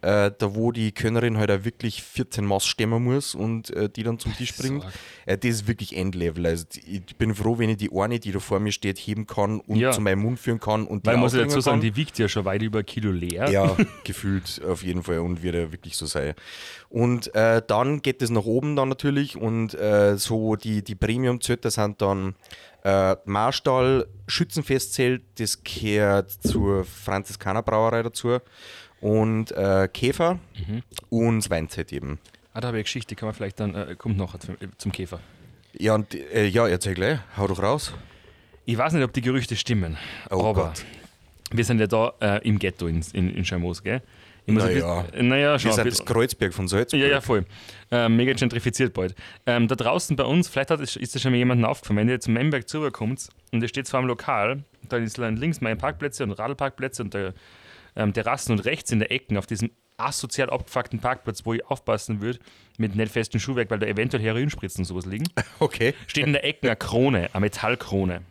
Speaker 2: Äh, da wo die Könnerin halt auch wirklich 14 Maß stemmen muss und äh, die dann zum Tisch bringt. Äh, das ist wirklich Endlevel. Also ich bin froh, wenn ich die eine, die da vor mir steht, heben kann und
Speaker 3: Ja.
Speaker 2: zu meinem Mund führen kann und
Speaker 3: Weil, muss ich dazu sagen,
Speaker 2: kann.
Speaker 3: die wiegt ja schon weit über ein Kilo leer.
Speaker 2: Ja, gefühlt auf jeden Fall und wird ja wirklich so sein. Und äh, dann geht es nach oben dann natürlich und äh, so die, die Premium-Zötter sind dann äh, Marstall, Schützenfestzelt, das gehört zur Franziskaner Brauerei dazu und äh, Käfer und das Weinzelt eben.
Speaker 3: Ah, da habe ich eine Geschichte, kann man vielleicht dann, äh, kommt nachher zum, zum Käfer.
Speaker 2: Ja, und, äh, ja, erzähl gleich, hau doch raus.
Speaker 3: Ich weiß nicht, ob die Gerüchte stimmen,
Speaker 2: Oh
Speaker 3: aber
Speaker 2: Gott.
Speaker 3: wir sind ja da äh, im Ghetto in, in, in Schamos, gell? Ich
Speaker 2: Naja.
Speaker 3: bisschen- naja, schon
Speaker 2: sind
Speaker 3: bisschen-
Speaker 2: das Kreuzberg von Salzburg.
Speaker 3: Ja, ja, voll. Ähm, mega gentrifiziert bald. Ähm, da draußen bei uns, vielleicht hat, es- ist das schon mal jemandem aufgefallen, wenn ihr zum Memberg zukommt und ihr steht vor einem Lokal, da ist dann links meine Parkplätze und Radlparkplätze und der, ähm, Terrassen und rechts in der Ecken auf diesem asozial abgefuckten Parkplatz, wo ich aufpassen würde, mit nicht festem Schuhwerk, weil da eventuell Heroinspritzen und sowas liegen,
Speaker 2: Okay.
Speaker 3: steht in der Ecke eine Krone, eine Metallkrone.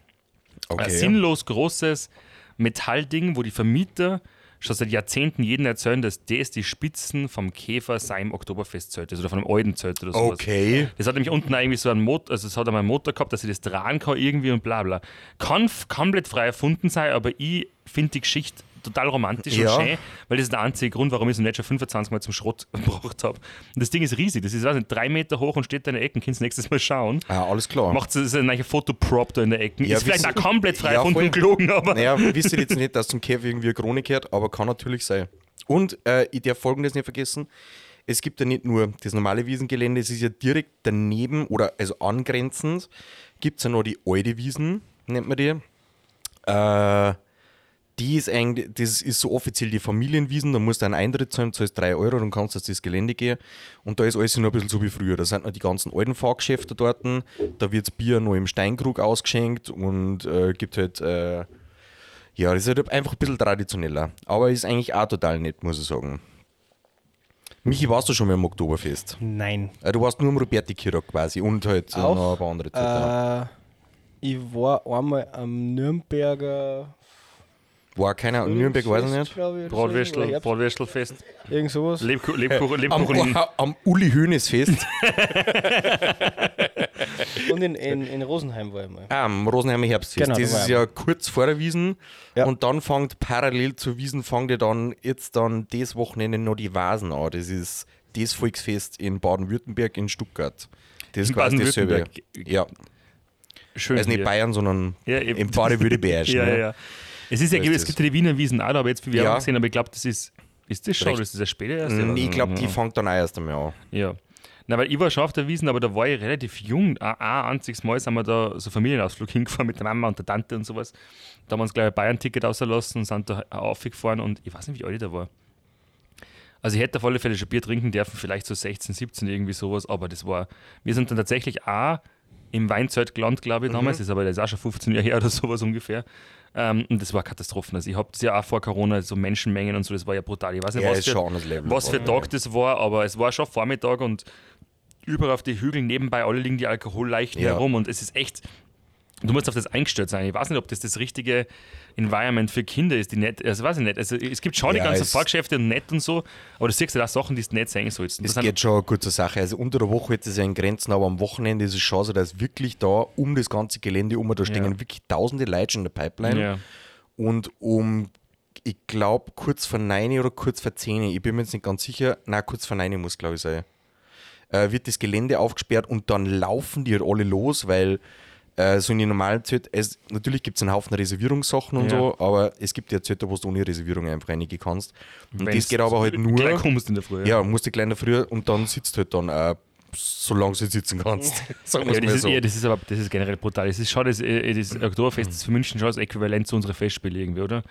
Speaker 2: okay.
Speaker 3: Ein sinnlos großes Metallding, wo die Vermieter schon seit Jahrzehnten jeden erzählen, dass das die Spitzen vom Käfer sein Oktoberfestzelt ist oder von einem alten Zelt oder sowas.
Speaker 2: Okay.
Speaker 3: Das hat nämlich unten irgendwie so einen Motor, also es hat einmal einen Motor gehabt, dass ich das drehen kann irgendwie und bla bla. Kann komplett frei erfunden sein, aber ich finde die Geschichte total romantisch
Speaker 2: Ja.
Speaker 3: und schön, weil das ist der einzige Grund, warum ich es nicht schon 25 Mal zum Schrott gebracht habe. Und das Ding ist riesig, das ist weiß nicht, drei Meter hoch und steht da in der Ecke, kannst du nächstes Mal schauen.
Speaker 2: Ah, alles klar.
Speaker 3: Macht es ein Fotoprop da in der Ecke.
Speaker 2: Ja,
Speaker 3: ist vielleicht auch komplett frei
Speaker 2: Ja,
Speaker 3: und gelogen, aber.
Speaker 2: Naja, wisst ihr jetzt nicht, dass zum Käfer irgendwie eine Krone gehört, aber kann natürlich sein. Und äh, ich darf folgendes nicht vergessen: Es gibt ja nicht nur das normale Wiesengelände, es ist ja direkt daneben oder also angrenzend, gibt es ja noch die alte Wiesen, nennt man die. Äh, die ist eigentlich, das ist so offiziell die Familienwiesen, da musst du einen Eintritt zahlen, zahlst 3 Euro, dann kannst du auf das Gelände gehen. Und da ist alles noch ein bisschen so wie früher. Da sind noch die ganzen alten Fahrgeschäfte dort, da wird das Bier noch im Steinkrug ausgeschenkt und äh, gibt halt, äh, ja, das ist halt einfach ein bisschen traditioneller. Aber ist eigentlich auch total nett, muss ich sagen. Michi, warst du schon mal am Oktoberfest?
Speaker 4: Nein.
Speaker 2: Äh, du warst nur am Roberti Kirok quasi und halt
Speaker 4: Auch?
Speaker 2: noch ein paar andere Zeiten.
Speaker 4: Äh, ich war einmal am Nürnberger
Speaker 2: War keiner, Nürnberg weiß ich nicht.
Speaker 3: Bratwürstel, Bratwürstelfest,
Speaker 4: Irgend sowas.
Speaker 3: Lebkuchen, Lebkuchen,
Speaker 2: Am,
Speaker 3: Lebkuchen.
Speaker 2: am Uli Hoeneß Fest.
Speaker 4: Und in, in, in Rosenheim war ich mal.
Speaker 2: Ah, am Rosenheimer Herbstfest.
Speaker 4: Genau, da
Speaker 2: das ist ja kurz vor der Wiesen.
Speaker 4: Ja.
Speaker 2: Und dann fängt parallel zur Wiesen fängt ja dann jetzt dann das Wochenende noch die Vasen an. Das ist das Volksfest in Baden-Württemberg in Stuttgart. Das ist
Speaker 3: In
Speaker 2: quasi dasselbe.
Speaker 3: Baden-Württemberg?
Speaker 2: Ja,
Speaker 3: Schön.
Speaker 2: also nicht
Speaker 3: hier.
Speaker 2: Bayern, sondern
Speaker 3: Ja,
Speaker 2: im Baden-Württemberg.
Speaker 3: Ja,
Speaker 2: ne?
Speaker 3: ja, ja. Es, ist ja,
Speaker 2: ist
Speaker 3: es gibt ja die Wiener Wiesen auch, da habe ich jetzt viel Werbung
Speaker 2: Ja.
Speaker 3: gesehen, aber ich glaube, das ist. Ist das schon
Speaker 2: Recht.
Speaker 3: oder ist das ja später erst?
Speaker 2: Mm? Ich glaube, die
Speaker 3: ja.
Speaker 2: fängt dann auch erst einmal an.
Speaker 3: Ja. Na, weil ich war schon auf der Wiesen, aber da war ich relativ jung. Ein, ein einziges Mal sind wir da so Familienausflug hingefahren mit der Mama und der Tante und sowas. Da haben wir uns gleich ein Bayern-Ticket ausgelassen und sind da aufgefahren und ich weiß nicht, wie alt ich da war. Also ich hätte auf alle Fälle schon Bier trinken dürfen, vielleicht so 16, 17, irgendwie sowas, aber das war, wir sind dann tatsächlich auch im Weinzelt gelandet, glaube ich,
Speaker 2: Mhm.
Speaker 3: damals, das ist aber das ist auch schon 15 Jahre her oder sowas ungefähr. Ähm, und das war Katastrophen. Also ich habe das ja auch vor Corona, so Menschenmengen und so, das war ja brutal. Ich weiß nicht,
Speaker 2: Ja,
Speaker 3: was für, was für Tag das war, aber es war schon Vormittag und überall auf die Hügel nebenbei, alle liegen die Alkoholleichten
Speaker 2: Ja.
Speaker 3: herum und es ist echt, du musst auf das eingestellt sein. Ich weiß nicht, ob das das richtige Environment für Kinder ist, die nett, also weiß ich nicht. Also es gibt schon die
Speaker 2: Ja,
Speaker 3: ganzen
Speaker 2: es-
Speaker 3: Fahrgeschäfte und nett und so, aber du siehst ja auch Sachen, die du nicht sehen sollst.
Speaker 2: Es
Speaker 3: das sind-
Speaker 2: geht schon gut zur Sache. Also unter der Woche ist es ja in Grenzen, aber am Wochenende ist es schon so, dass wirklich da um das ganze Gelände um, da stehen
Speaker 3: Ja.
Speaker 2: wirklich tausende Leute in der Pipeline.
Speaker 3: ja.
Speaker 2: Und um, ich glaube, kurz vor 9 oder kurz vor 10, ich bin mir jetzt nicht ganz sicher, na kurz vor 9 muss glaube ich sein, äh, wird das Gelände aufgesperrt und dann laufen die halt alle los, weil äh, so in die normalen Zelte, es, natürlich gibt es einen Haufen Reservierungssachen und
Speaker 3: Ja.
Speaker 2: so, aber es gibt ja Zelte, wo du ohne Reservierung einfach reingehen kannst. Und
Speaker 3: Wenn's
Speaker 2: das geht aber halt nur.
Speaker 3: Gleich kommst in der Früh.
Speaker 2: Ja, musst du gleich in der Früh und dann sitzt halt dann auch, solange du sitzen kannst. Sagen
Speaker 3: Ja, das, ist,
Speaker 2: so.
Speaker 3: ja, das ist aber das ist generell brutal. Das ist schon das, äh, das Oktoberfest ist für München schon das Äquivalent zu unseren Festspielen irgendwie, oder?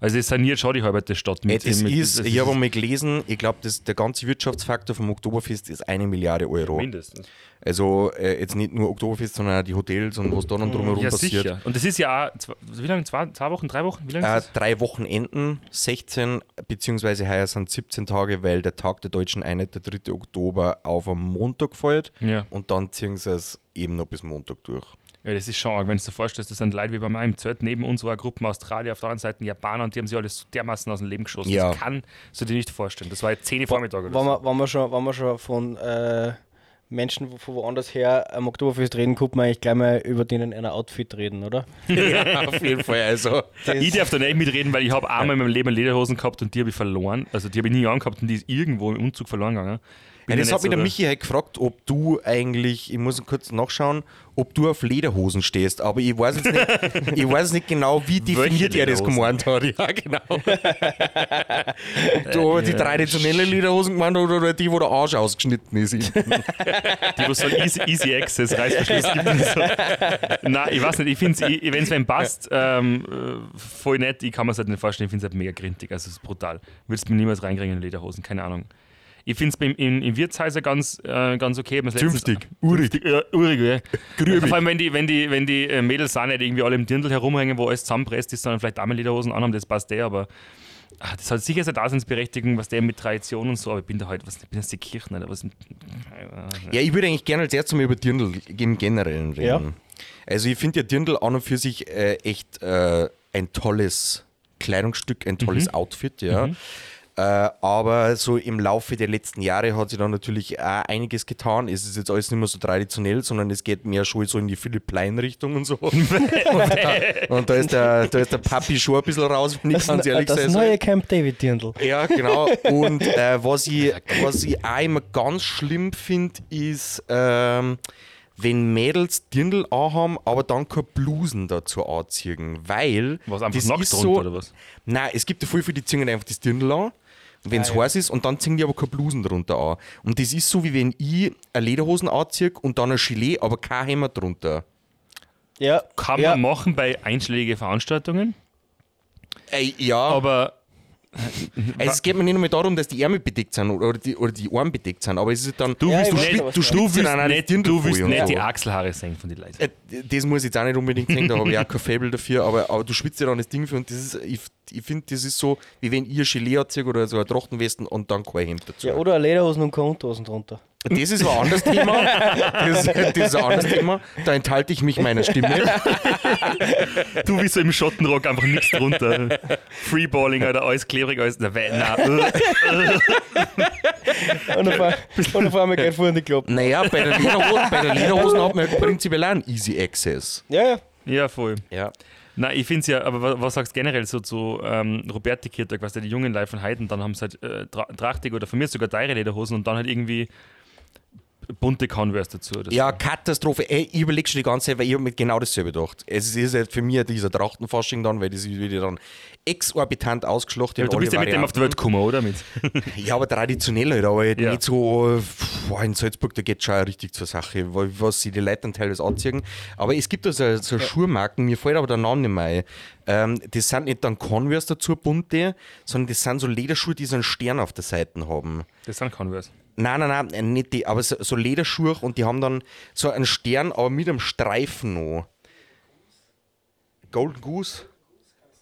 Speaker 3: Also es saniert schon die halbe Stadt
Speaker 2: Ey, das
Speaker 3: mit-
Speaker 2: ist,
Speaker 3: das
Speaker 2: ich habe einmal gelesen, ich glaube, der ganze Wirtschaftsfaktor vom Oktoberfest ist eine Milliarde Euro.
Speaker 3: mindestens.
Speaker 2: Also äh, jetzt nicht nur Oktoberfest, sondern auch die Hotels und was da dann drumherum
Speaker 3: Ja,
Speaker 2: passiert.
Speaker 3: sicher. Und das ist ja auch, wie lange? Zwei, zwei Wochen, drei Wochen? Wie lange
Speaker 2: Äh, drei Wochenenden, 16 beziehungsweise heuer sind 17 Tage, weil der Tag der Deutschen Einheit, der 3. Oktober, auf am Montag fällt
Speaker 3: Ja.
Speaker 2: und dann ziehen sie es eben noch bis Montag durch.
Speaker 3: Ja, das ist schon arg, wenn du dir vorstellst, das sind Leute wie bei meinem Zelt. Neben uns war eine Gruppe aus Australien, auf der anderen Seite Japaner und die haben sich alles so dermaßen aus dem Leben geschossen.
Speaker 2: Ja.
Speaker 3: Das kann du dir nicht vorstellen. Das war jetzt 10 Uhr Vormittag oder
Speaker 4: Wenn
Speaker 3: so.
Speaker 4: wir, wenn wir, schon, wenn wir schon von äh, Menschen von woanders her am Oktoberfest reden, könnte man eigentlich gleich mal über denen einer Outfit reden, oder?
Speaker 2: ja, auf jeden Fall. Also,
Speaker 3: Ich darf da nicht mitreden, weil ich habe einmal in meinem Leben Lederhosen gehabt und die habe ich verloren. Also die habe ich nie angehabt und die ist irgendwo im Umzug verloren gegangen.
Speaker 2: Ja,
Speaker 3: Bin
Speaker 2: das
Speaker 3: ja
Speaker 2: hat mich der Michi halt gefragt, ob du eigentlich, ich muss kurz nachschauen, ob du auf Lederhosen stehst, aber ich weiß jetzt nicht, ich weiß nicht genau, wie definiert er das gemeint hat. Ja, genau. du die traditionelle Lederhosen gemeint hat oder die, wo der Arsch ausgeschnitten ist.
Speaker 3: Die, wo so Easy, Easy Access Reißverschluss gibt. So. Nein, ich weiß nicht, ich finde es, wenn es wem passt, ähm, äh, voll nett. Ich kann mir es halt nicht vorstellen, ich finde es halt mega grintig. Also es ist brutal. Würdest du mir niemals reinkriegen in Lederhosen, keine Ahnung. Ich finde es in, in Wirtshäusern ganz, äh, ganz okay. Hab's letztens-
Speaker 2: Zünftig,
Speaker 3: urig. Ja, urig, ja. Vor allem, wenn die, wenn die, wenn die äh, Mädels auch nicht irgendwie alle im Dirndl herumhängen, wo alles zusammenpresst ist, sondern vielleicht auch mal Lederhosen anhaben, das passt eh, aber ah, das hat sicher seine Daseinsberechtigung, was der mit Tradition und so, aber ich bin da halt, was, ich bin aus der Kirche, nicht, aber was,
Speaker 2: Ja, ich würde eigentlich gerne als erstes mal über Dirndl im Generellen reden.
Speaker 4: Ja.
Speaker 2: Also ich finde ja Dirndl an und für sich äh, echt äh, ein tolles Kleidungsstück, ein tolles Outfit, ja. Äh, aber so im Laufe der letzten Jahre hat sich dann natürlich auch einiges getan. Es ist jetzt alles nicht mehr so traditionell, sondern es geht mehr schon so in die Philipp Plein-Richtung und so. und, da, und da ist der, da ist der Papi schon ein bisschen raus, wenn ich
Speaker 4: Das,
Speaker 2: ganz ehrlich
Speaker 4: das
Speaker 2: sein
Speaker 4: neue Camp David Dirndl.
Speaker 2: ja, genau. Und äh, was, ich, was ich auch immer ganz schlimm finde, ist, ähm, wenn Mädels Dirndl anhaben, aber dann keine Blusen dazu anziehen. Weil.
Speaker 3: Was einfach
Speaker 2: das
Speaker 3: nackt drunter,
Speaker 2: so,
Speaker 3: oder was?
Speaker 2: Nein, es gibt ja viele, die ziehen einfach das Dirndl an. Wenn es heiß ist und dann ziehen die aber keine Blusen drunter an. Und das ist so, wie wenn ich eine Lederhosen anziehe und dann ein Gilet, aber kein Hemd drunter.
Speaker 4: Ja,
Speaker 3: Kann
Speaker 4: ja.
Speaker 3: man machen bei einschlägigen Veranstaltungen,
Speaker 2: Ey, ja.
Speaker 3: aber
Speaker 2: Also es geht mir nicht nur darum, dass die Ärmel bedeckt sind oder die, oder die Arme bedeckt sind, aber es ist dann.
Speaker 3: du
Speaker 4: Ja,
Speaker 3: willst
Speaker 4: ich
Speaker 3: nicht,
Speaker 4: weiß,
Speaker 3: du, du,
Speaker 4: du
Speaker 3: willst nicht,
Speaker 2: nicht
Speaker 3: du willst nicht
Speaker 2: so.
Speaker 3: die Achselhaare sehen von den Leuten.
Speaker 2: Äh, das muss ich jetzt auch nicht unbedingt sehen, da habe ich auch kein Fable dafür, aber, aber du schwitzt ja dann das Ding für und das ist, ich, ich finde, das ist so, wie wenn ihr Gilet anzieht oder so eine Trachtenwesten und dann kein Hemd dazu.
Speaker 4: ja, oder eine Lederhosen und keine Unterhosen drunter.
Speaker 2: Das ist ein anderes Thema. Das, das ist ein anderes Thema. Da enthalte ich mich meiner Stimme.
Speaker 3: Du bist so im Schottenrock einfach nichts drunter. Freeballing oder alles klebrig, alles. Na, na, äh.
Speaker 4: Und auf, ein- und auf einmal geht vorne die Klappe.
Speaker 2: Naja, bei der Lederhosen, bei der Lederhosen hat man halt prinzipiell auch einen Easy Access.
Speaker 4: Ja, ja.
Speaker 3: Ja, voll.
Speaker 2: Ja.
Speaker 3: Nein, ich finde es ja, aber was, was sagst du generell so zu ähm, Roberti Kirtag, was die jungen Leute von Heiden, dann haben sie halt äh, tra trachtig oder von mir sogar teure Lederhosen und dann halt irgendwie bunte Converse dazu.
Speaker 2: Ja, Katastrophe. Ey, ich überlege schon die ganze Zeit, weil ich habe mir genau dasselbe gedacht. Es ist halt für mich dieser Trachtenfasching dann, weil das ist wieder dann exorbitant ausgeschlachtet.
Speaker 3: so. ja, du bist ja mit dem auf die Welt gekommen, oder? Mit?
Speaker 2: Ja, aber traditionell halt, aber halt
Speaker 3: Ja.
Speaker 2: nicht so, boah, in Salzburg, da geht schon richtig zur Sache, weil- was sie die Leute dann teilweise anziehen. Aber es gibt da so, so Schuhmarken, mir fällt aber der Name nicht mehr ein. Ähm, das sind nicht dann Converse dazu, bunte, sondern das sind so Lederschuhe, die so einen Stern auf der Seite haben.
Speaker 3: Das sind Converse.
Speaker 2: Nein, nein, nein, äh, nicht die, aber so, so Lederschuhe und die haben dann so einen Stern, aber mit einem Streifen noch. Golden Goose?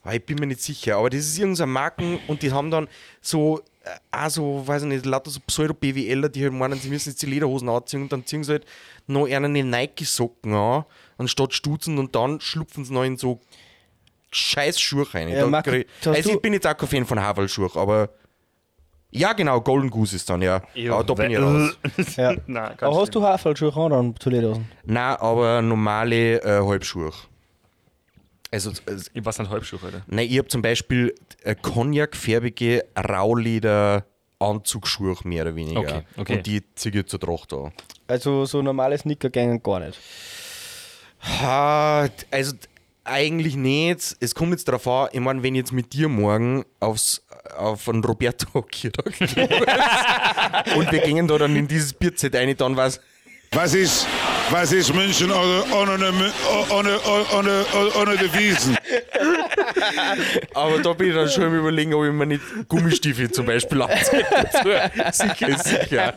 Speaker 2: Ah, Ich bin mir nicht sicher, aber das ist irgendeine Marken und die haben dann so, äh, auch so, weiß ich nicht, lauter so Pseudo-BWLer, die halt meinen, sie müssen jetzt die Lederhosen anziehen und dann ziehen sie halt noch eine Nike-Socken an, anstatt Stutzen und dann schlupfen sie noch in so scheiß Schuhe rein.
Speaker 4: Ja, hast
Speaker 2: also ich bin jetzt auch kein Fan von Havelschuhe, aber ja genau, Golden Goose ist dann, ja. aber da bin ich raus.
Speaker 4: ja.
Speaker 3: Nein,
Speaker 4: Aber hast du Haarfallschuhe an dann zu Lederhosen?
Speaker 2: Nein, aber normale äh, Halbschuhe. Also, äh,
Speaker 3: Ich weiß nicht Halbschuhe, oder?
Speaker 2: nein, ich habe zum Beispiel äh, Cognac-farbige Rauleder-Anzugsschuhe, mehr oder weniger.
Speaker 3: Okay, okay.
Speaker 2: Und die ziehe ich zur Tracht an.
Speaker 4: Also so normale Sneaker gängen gar nicht.
Speaker 2: Ha, also eigentlich nicht. Es kommt jetzt darauf an, ich meine, wenn ich jetzt mit dir morgen aufs, auf einen Roberto Kirtag und wir gehen da dann in dieses Bierzelt rein, dann was.
Speaker 5: Was ist, was ist München ohne, ohne, ohne, ohne, ohne, ohne die Wiesen?
Speaker 2: Aber da bin ich dann schon am überlegen, ob ich mir nicht Gummistiefel zum Beispiel anziehe. sicher, ist sicher.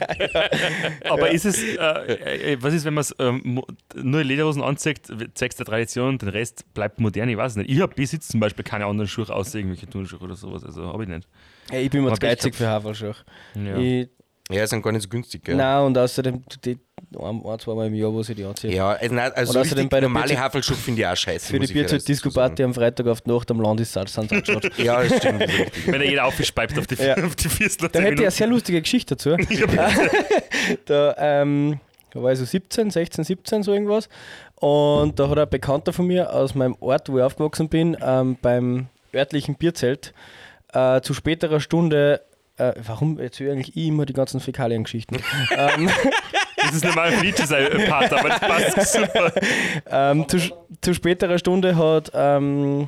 Speaker 3: Aber ist es, äh, äh, was ist, wenn man ähm, nur Lederhosen anzieht, zeigst der Tradition, den Rest bleibt modern? Ich weiß nicht. Ich habe bis jetzt zum Beispiel keine anderen Schuhe außer irgendwelche Turnschuhe oder sowas. Also habe ich nicht.
Speaker 4: Ey, ich bin mir zu geizig für Haarfallschuhe.
Speaker 3: Ja.
Speaker 4: Ich,
Speaker 2: Ja, sind gar nicht so günstig, gell?
Speaker 4: Nein, und außerdem die, ein, ein, zwei Mal im Jahr, wo sie die anziehen.
Speaker 2: Ja, also, nein, also so
Speaker 4: außerdem
Speaker 2: richtig
Speaker 4: bei der
Speaker 2: normale Hafelschuhe finde ich auch scheiße.
Speaker 4: Für die Bierzelt-Disco-Party am Freitag auf die Nacht am sind sie angeschaut.
Speaker 2: sagen. Ja, das stimmt. ist.
Speaker 3: Wenn er jeder aufgespeibt auf die,
Speaker 4: Ja.
Speaker 3: auf die Vierstler
Speaker 4: Da hätte ich eine sehr lustige Geschichte dazu. da, ähm, da war ich so 17, 16, 17, so irgendwas. Und da hat ein Bekannter von mir aus meinem Ort, wo ich aufgewachsen bin, ähm, beim örtlichen Bierzelt äh, zu späterer Stunde, äh, warum erzähle eigentlich ich immer die ganzen Fäkalien-Geschichten? ähm,
Speaker 3: Das ist normal ein Feature sein Part, aber das passt super.
Speaker 4: ähm, zu, zu späterer Stunde hat, ähm,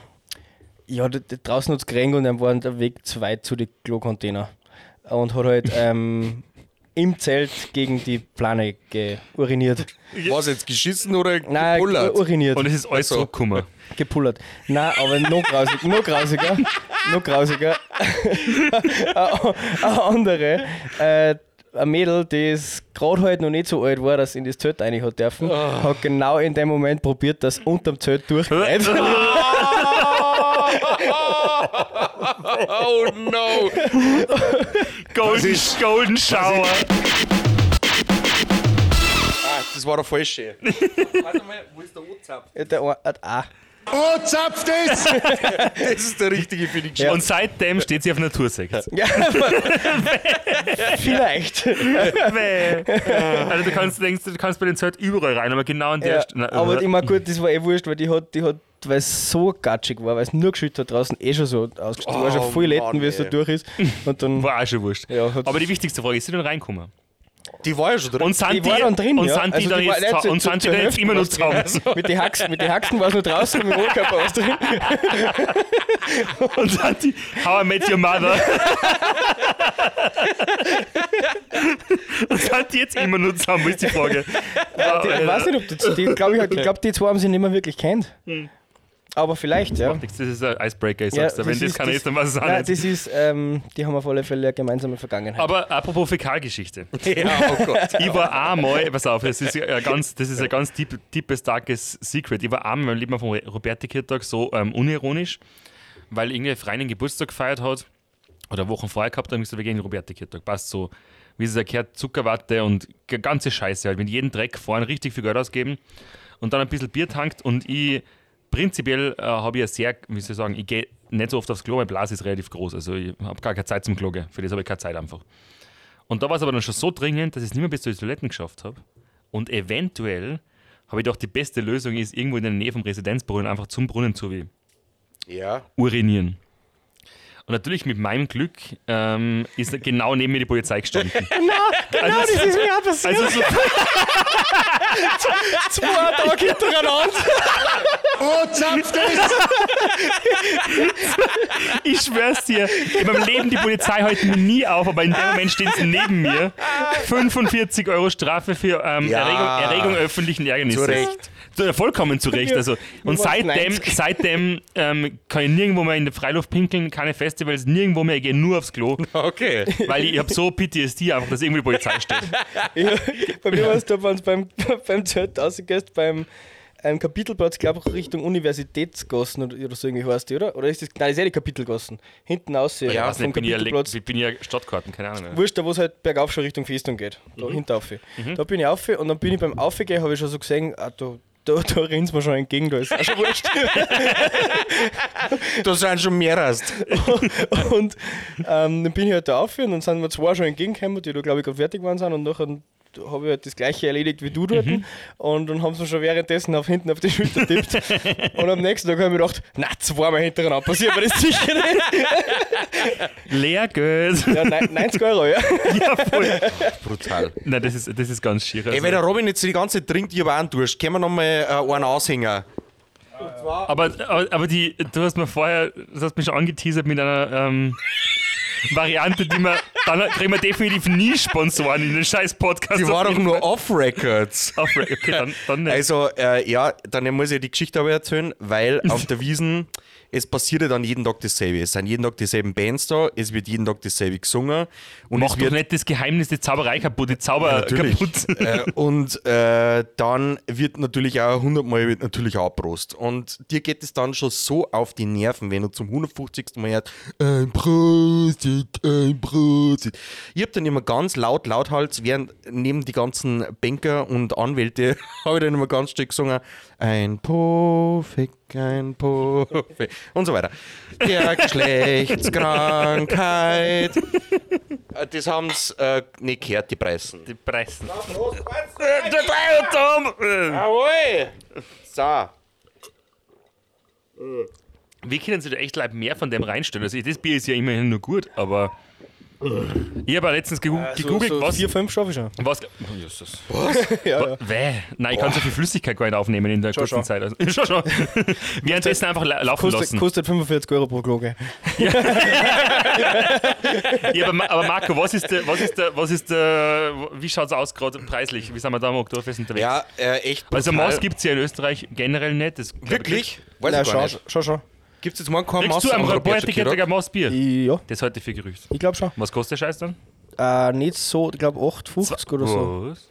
Speaker 4: ja, draußen hat es geregnet und dann war der Weg zu weit zu den Klo-Container. Und hat halt ähm, im Zelt gegen die Plane uriniert.
Speaker 2: Was jetzt geschissen oder
Speaker 4: Nein,
Speaker 2: gepullert?
Speaker 4: uriniert.
Speaker 3: Und es ist alles
Speaker 2: Ach so.
Speaker 3: zurückgekommen.
Speaker 4: gepullert. Nein, aber noch, grausig, noch grausiger. noch grausiger. Eine andere. Äh, ein Mädel, das gerade halt noch nicht so alt war, dass in das Zelt rein hat dürfen, hat genau in dem Moment probiert, dass unterm Zelt durchgeht.
Speaker 2: Oh no!
Speaker 3: Golden, Golden Shower.
Speaker 2: Ah, das war der falsche. Warte mal, wo ist der WhatsApp?
Speaker 4: Ja, Der hat auch.
Speaker 5: Oh, zapft es!
Speaker 2: Das ist der richtige für die
Speaker 3: Und seitdem steht sie auf Natursekt.
Speaker 4: Ja, aber vielleicht.
Speaker 3: also du kannst, denkst, du kannst bei den Zelt überall rein, aber genau an der
Speaker 4: Ja,
Speaker 3: Stelle.
Speaker 4: aber immer gut, das war eh wurscht, weil die hat, die hat weil es so gatschig war, weil es nur geschüttet hat draußen eh schon so ausgestellt. Die war schon
Speaker 2: Oh,
Speaker 4: voll letten, wie es so
Speaker 2: ey.
Speaker 4: durch ist. Und dann
Speaker 3: War auch schon wurscht.
Speaker 4: Ja,
Speaker 3: aber die wichtigste Frage ist, sie denn reinkommen?
Speaker 2: Die war ja schon drin.
Speaker 3: Und sind
Speaker 4: Die war dann drin,
Speaker 3: und
Speaker 4: ja.
Speaker 3: sind die
Speaker 4: Also
Speaker 3: dann
Speaker 4: die war
Speaker 3: jetzt,
Speaker 4: nicht
Speaker 3: und
Speaker 4: zu-
Speaker 3: sind die dann jetzt immer noch zusammen?
Speaker 4: drin. mit den Haxen, mit den Haxen war es nur draußen und mit dem Oberkörper was drin.
Speaker 3: Und sind die How I Met Your Mother. und sind die jetzt immer nur zusammen, ist die Frage.
Speaker 4: Die, ich weiß nicht, ob die, die glaube ich, ich glaub, die zwei haben sich nicht mehr wirklich kennt.
Speaker 3: Hm.
Speaker 4: Aber vielleicht, ja.
Speaker 3: Das ist ein Icebreaker, ich
Speaker 4: Ja,
Speaker 3: sag's dir. Wenn das keiner ist, dann weiß es auch
Speaker 4: nein,
Speaker 3: nicht.
Speaker 4: das ist, ähm, die haben auf alle Fälle eine gemeinsame Vergangenheit.
Speaker 3: Aber apropos Fäkalgeschichte.
Speaker 2: ja, oh Gott.
Speaker 3: Ich war einmal, pass auf, das ist ein ganz, das ist ein ganz deep, deepes, darkes Secret. Ich war einmal, mein Lieber vom Roberti-Kirtag so ähm, unironisch, weil irgendwie Freien den Geburtstag gefeiert hat oder Wochen vorher gehabt hat, und ich gesagt, wir gehen in den Roberti-Kirtag. Passt so, wie es erklärt, Zuckerwatte und ganze Scheiße halt. Mit jedem Dreck fahren, richtig viel Geld ausgeben und dann ein bisschen Bier tankt und ich prinzipiell äh, habe ich ja sehr, wie soll ich sagen, ich gehe nicht so oft aufs Klo, mein Blase ist relativ groß, also ich habe gar keine Zeit zum Klo gehen. Für das habe ich keine Zeit einfach. Und da war es aber dann schon so dringend, dass ich es nicht mehr bis zu den Toiletten geschafft habe. Und eventuell habe ich doch die beste Lösung ist, irgendwo in der Nähe vom Residenzbrunnen einfach zum Brunnen zu wie
Speaker 2: Ja.
Speaker 3: urinieren. Und natürlich mit meinem Glück ähm, ist genau neben mir die Polizei gestanden.
Speaker 4: genau, das ist mir auch passiert.
Speaker 3: Also so,
Speaker 4: zwei Tage hintereinander.
Speaker 5: Oh, zapft es!
Speaker 3: ich schwör's dir, in meinem Leben die Polizei mir nie auf, aber in dem Moment stehen sie neben mir. 45 Euro Strafe für ähm,
Speaker 2: Ja.
Speaker 3: Erregung, Erregung öffentlichen Ärgernisses.
Speaker 2: Zu Recht.
Speaker 3: Vollkommen zu Recht. Also. Und seitdem,
Speaker 4: 90.
Speaker 3: seitdem ähm, kann ich nirgendwo mehr in der Freiluft pinkeln, keine Festivals, nirgendwo mehr, ich gehe nur aufs Klo,
Speaker 2: Okay.
Speaker 3: weil ich, ich habe so PTSD einfach, dass irgendwo die Polizei steht.
Speaker 4: Ja, bei mir war es da, wenn beim, beim Zelt rausgehst, beim ähm, Kapitelplatz, glaube ich, Richtung Universitätsgassen oder, oder so irgendwie heißt die, oder? Oder ist das, nein, das ist ja die Kapitelgassen. Hinten aus
Speaker 3: Ja,
Speaker 4: ja,
Speaker 3: weiß
Speaker 4: vom
Speaker 3: bin
Speaker 4: Kapitelplatz.
Speaker 3: ich bin ja Stadtkarten, keine Ahnung.
Speaker 4: Wurscht, da wo es halt bergauf schon Richtung Festung geht. Da
Speaker 3: Mhm.
Speaker 4: hinten auf. Da bin ich auf und dann bin ich beim Aufgehen, habe ich schon so gesehen, ah, da, da, da rennt mir schon entgegen, da ist auch schon wurscht.
Speaker 2: Da sind schon mehr hast.
Speaker 4: und ähm, dann bin ich halt da auf und dann sind mir zwei schon entgegengekommen, die da glaube ich gerade fertig waren sind und nachher habe ich halt das gleiche erledigt wie du dort
Speaker 3: Mhm.
Speaker 4: und dann haben sie mir schon währenddessen auf hinten auf die Schulter tippt und am nächsten Tag habe ich mir gedacht, na, zweimal hintereinander passiert mir das sicher nicht.
Speaker 3: Lehrgeld.
Speaker 4: Ja, nein, 90 Euro, ja.
Speaker 3: ja, voll.
Speaker 2: Brutal.
Speaker 3: Nein, das ist, das ist ganz schier.
Speaker 2: Ey,
Speaker 3: Also.
Speaker 2: wenn der Robin jetzt die ganze Zeit trinkt, ich auch einen Durst, können wir nochmal äh, einen aushängen?
Speaker 3: Aber, aber, aber die, du hast mir vorher, du hast mich schon angeteasert mit einer ähm, Variante, die wir, dann kriegen wir definitiv nie Sponsoren in den scheiß Podcast.
Speaker 2: Die war doch nur off-Records.
Speaker 3: Auf, okay, dann, dann nicht.
Speaker 2: Also, äh, ja, dann muss ich die Geschichte aber erzählen, weil auf der Wiesen, es passiert ja dann jeden Tag dasselbe. Es sind jeden Tag dieselben Bands da, es wird jeden Tag dasselbe gesungen. Und
Speaker 3: Mach doch
Speaker 2: wird,
Speaker 3: nicht das Geheimnis, die Zauberei kaputt, die Zauber kaputt.
Speaker 2: äh, und äh, dann wird natürlich auch 100 Mal wird natürlich auch Prost. Und dir geht es dann schon so auf die Nerven, wenn du zum 150. Mal hörst, ein Prost, ein Prost. Ich hab dann immer ganz laut, lauthals, während neben die ganzen Banker und Anwälte, habe ich dann immer ganz still gesungen, ein Pofik, ein Pofik und so weiter. Der Geschlechtskrankheit. Äh, Das haben sie äh, nicht gehört, die Preisen.
Speaker 3: Die Preisen. Der Tom!
Speaker 2: Jawohl! So.
Speaker 3: Wie können sie da echt leid mehr von dem reinstellen? Also das Bier ist ja immerhin nur gut, aber ich habe ja letztens gegu gegoogelt,
Speaker 4: so, so
Speaker 3: was,
Speaker 4: Vier, fünf schaffe ich schon.
Speaker 3: was, Jesus.
Speaker 4: Ja, ja.
Speaker 3: Nein, ich kann so viel Flüssigkeit gar nicht aufnehmen in der kurzen
Speaker 4: schon.
Speaker 3: Zeit. Also, schon, schon. Währenddessen einfach la laufen
Speaker 4: Kostet,
Speaker 3: lassen.
Speaker 4: kostet 45 Euro pro Klo, gell?
Speaker 3: Ja, aber, Ma- aber Marco, was ist der, was ist der, was ist der, wie schaut es aus gerade preislich? Wie sind wir da am Oktoberfest unterwegs?
Speaker 2: Ja, äh, echt.
Speaker 3: also. Maß gibt es ja in Österreich generell nicht. Das
Speaker 2: Wirklich? Weiß ich gar
Speaker 4: schon,
Speaker 2: nicht.
Speaker 4: schon, schon.
Speaker 2: Gibt es jetzt morgen kein
Speaker 3: Kriegst du am Robertiker ein Maß Bier?
Speaker 4: Ja,
Speaker 3: Das halte ich für Gerücht.
Speaker 4: ich glaube schon.
Speaker 3: Was kostet der Scheiß dann?
Speaker 4: Äh, nicht so, ich glaube 8,50 oder so.
Speaker 3: Was?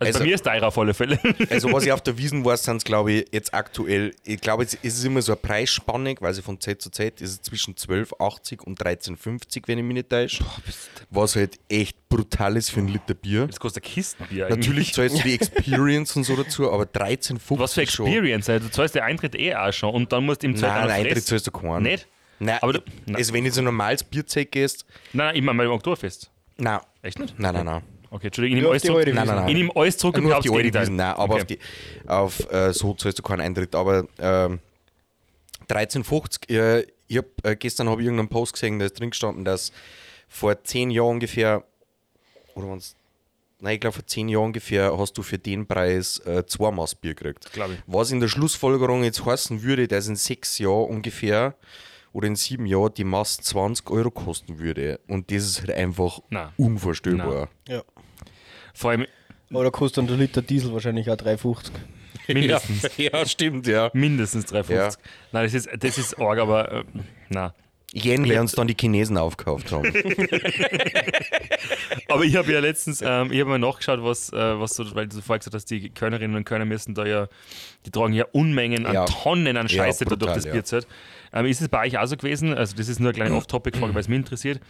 Speaker 3: Also, bei mir ist teurer auf alle Fälle.
Speaker 2: Also was ich auf der Wiesen weiß, sind es glaube ich jetzt aktuell, ich glaube es ist immer so eine Preisspanne, quasi von Z zu Z, ist es zwischen 12,80 und 13,50, wenn ich mich nicht täusche. Was halt echt brutal ist für ein Liter Bier.
Speaker 3: Das kostet ein Kistenbier.
Speaker 2: Natürlich zahlst du die Experience und so dazu, aber 13,50
Speaker 3: Was für
Speaker 2: schon.
Speaker 3: Experience, Alter. Du zahlst den Eintritt eh auch schon und dann musst du im Zelt
Speaker 2: Nein, nein, Eintritt zahlst du keinen.
Speaker 3: Nicht?
Speaker 2: Nein,
Speaker 3: Aber du-
Speaker 2: also wenn du so ein normales Bierzelt gehst,
Speaker 3: Nein, nein, ich meine beim Oktoberfest.
Speaker 2: nein.
Speaker 3: Echt nicht?
Speaker 2: Nein, nein, nenein.
Speaker 3: Okay, Entschuldigung, ich nehme alles zurück.
Speaker 2: Nein, nein, nein.
Speaker 3: Ich nehme alles zurück und
Speaker 2: Nur auf die alte. Wiesen, nein, aber
Speaker 3: Okay.
Speaker 2: auf, die, auf äh, so zahlst du keinen Eintritt. Aber ähm, 13,50, äh, ich hab, äh, gestern habe ich irgendeinen Post gesehen, da ist drin gestanden, dass vor zehn Jahren ungefähr, oder waren's, nein, ich glaube vor zehn Jahren ungefähr hast du für den Preis äh, zwei Maß Bier gekriegt.
Speaker 3: Glaub ich.
Speaker 2: Was in der Schlussfolgerung jetzt heißen würde, dass in sechs Jahren ungefähr oder in sieben Jahren die Maß 20 Euro kosten würde. Und das ist halt einfach
Speaker 3: Nein.
Speaker 2: unvorstellbar.
Speaker 4: Ja.
Speaker 3: Vor allem
Speaker 4: Aber da kostet dann der Liter Diesel wahrscheinlich auch 3,50.
Speaker 3: mindestens.
Speaker 2: Ja, ja, stimmt, ja.
Speaker 3: Mindestens 3,50.
Speaker 2: Ja.
Speaker 3: Nein, das ist, das ist arg, aber äh, nein.
Speaker 2: Yen werden es dann die Chinesen aufgekauft haben.
Speaker 3: Aber ich habe ja letztens, ähm, ich habe mal nachgeschaut, was, äh, was so, weil du vorher gesagt hast, die Kölnerinnen und Kölner müssen da ja, die tragen ja Unmengen an
Speaker 2: Ja.
Speaker 3: Tonnen an
Speaker 2: Ja,
Speaker 3: Scheiße da durch
Speaker 2: brutal,
Speaker 3: das
Speaker 2: ja.
Speaker 3: Bierzelt. Ähm, ist es bei euch auch so gewesen? Also, das ist nur eine kleine Off-Topic-Frage, weil es mich interessiert.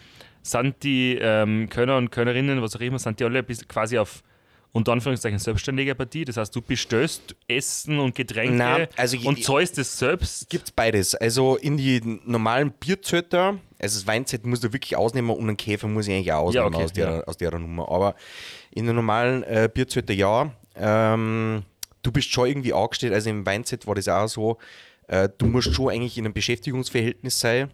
Speaker 3: Sind die ähm, Kölner und Kölnerinnen, was auch immer, sind die alle quasi auf unter Anführungszeichen selbstständige Partie? Das heißt, du bestellst Essen und Getränke
Speaker 2: Nein, also
Speaker 3: und zahlst es selbst?
Speaker 2: Gibt's beides. Also in die normalen Bierzelter, also das Weinzelt muss du wirklich ausnehmen und einen Käfer muss ich eigentlich auch
Speaker 3: Ja,
Speaker 2: ausnehmen
Speaker 3: okay,
Speaker 2: aus, der,
Speaker 3: ja.
Speaker 2: aus der Nummer. Aber in den normalen äh, Bierzelter ja. Ähm, du bist schon irgendwie angestellt, also im Weinzelt war das auch so, äh, du musst schon eigentlich in einem Beschäftigungsverhältnis sein.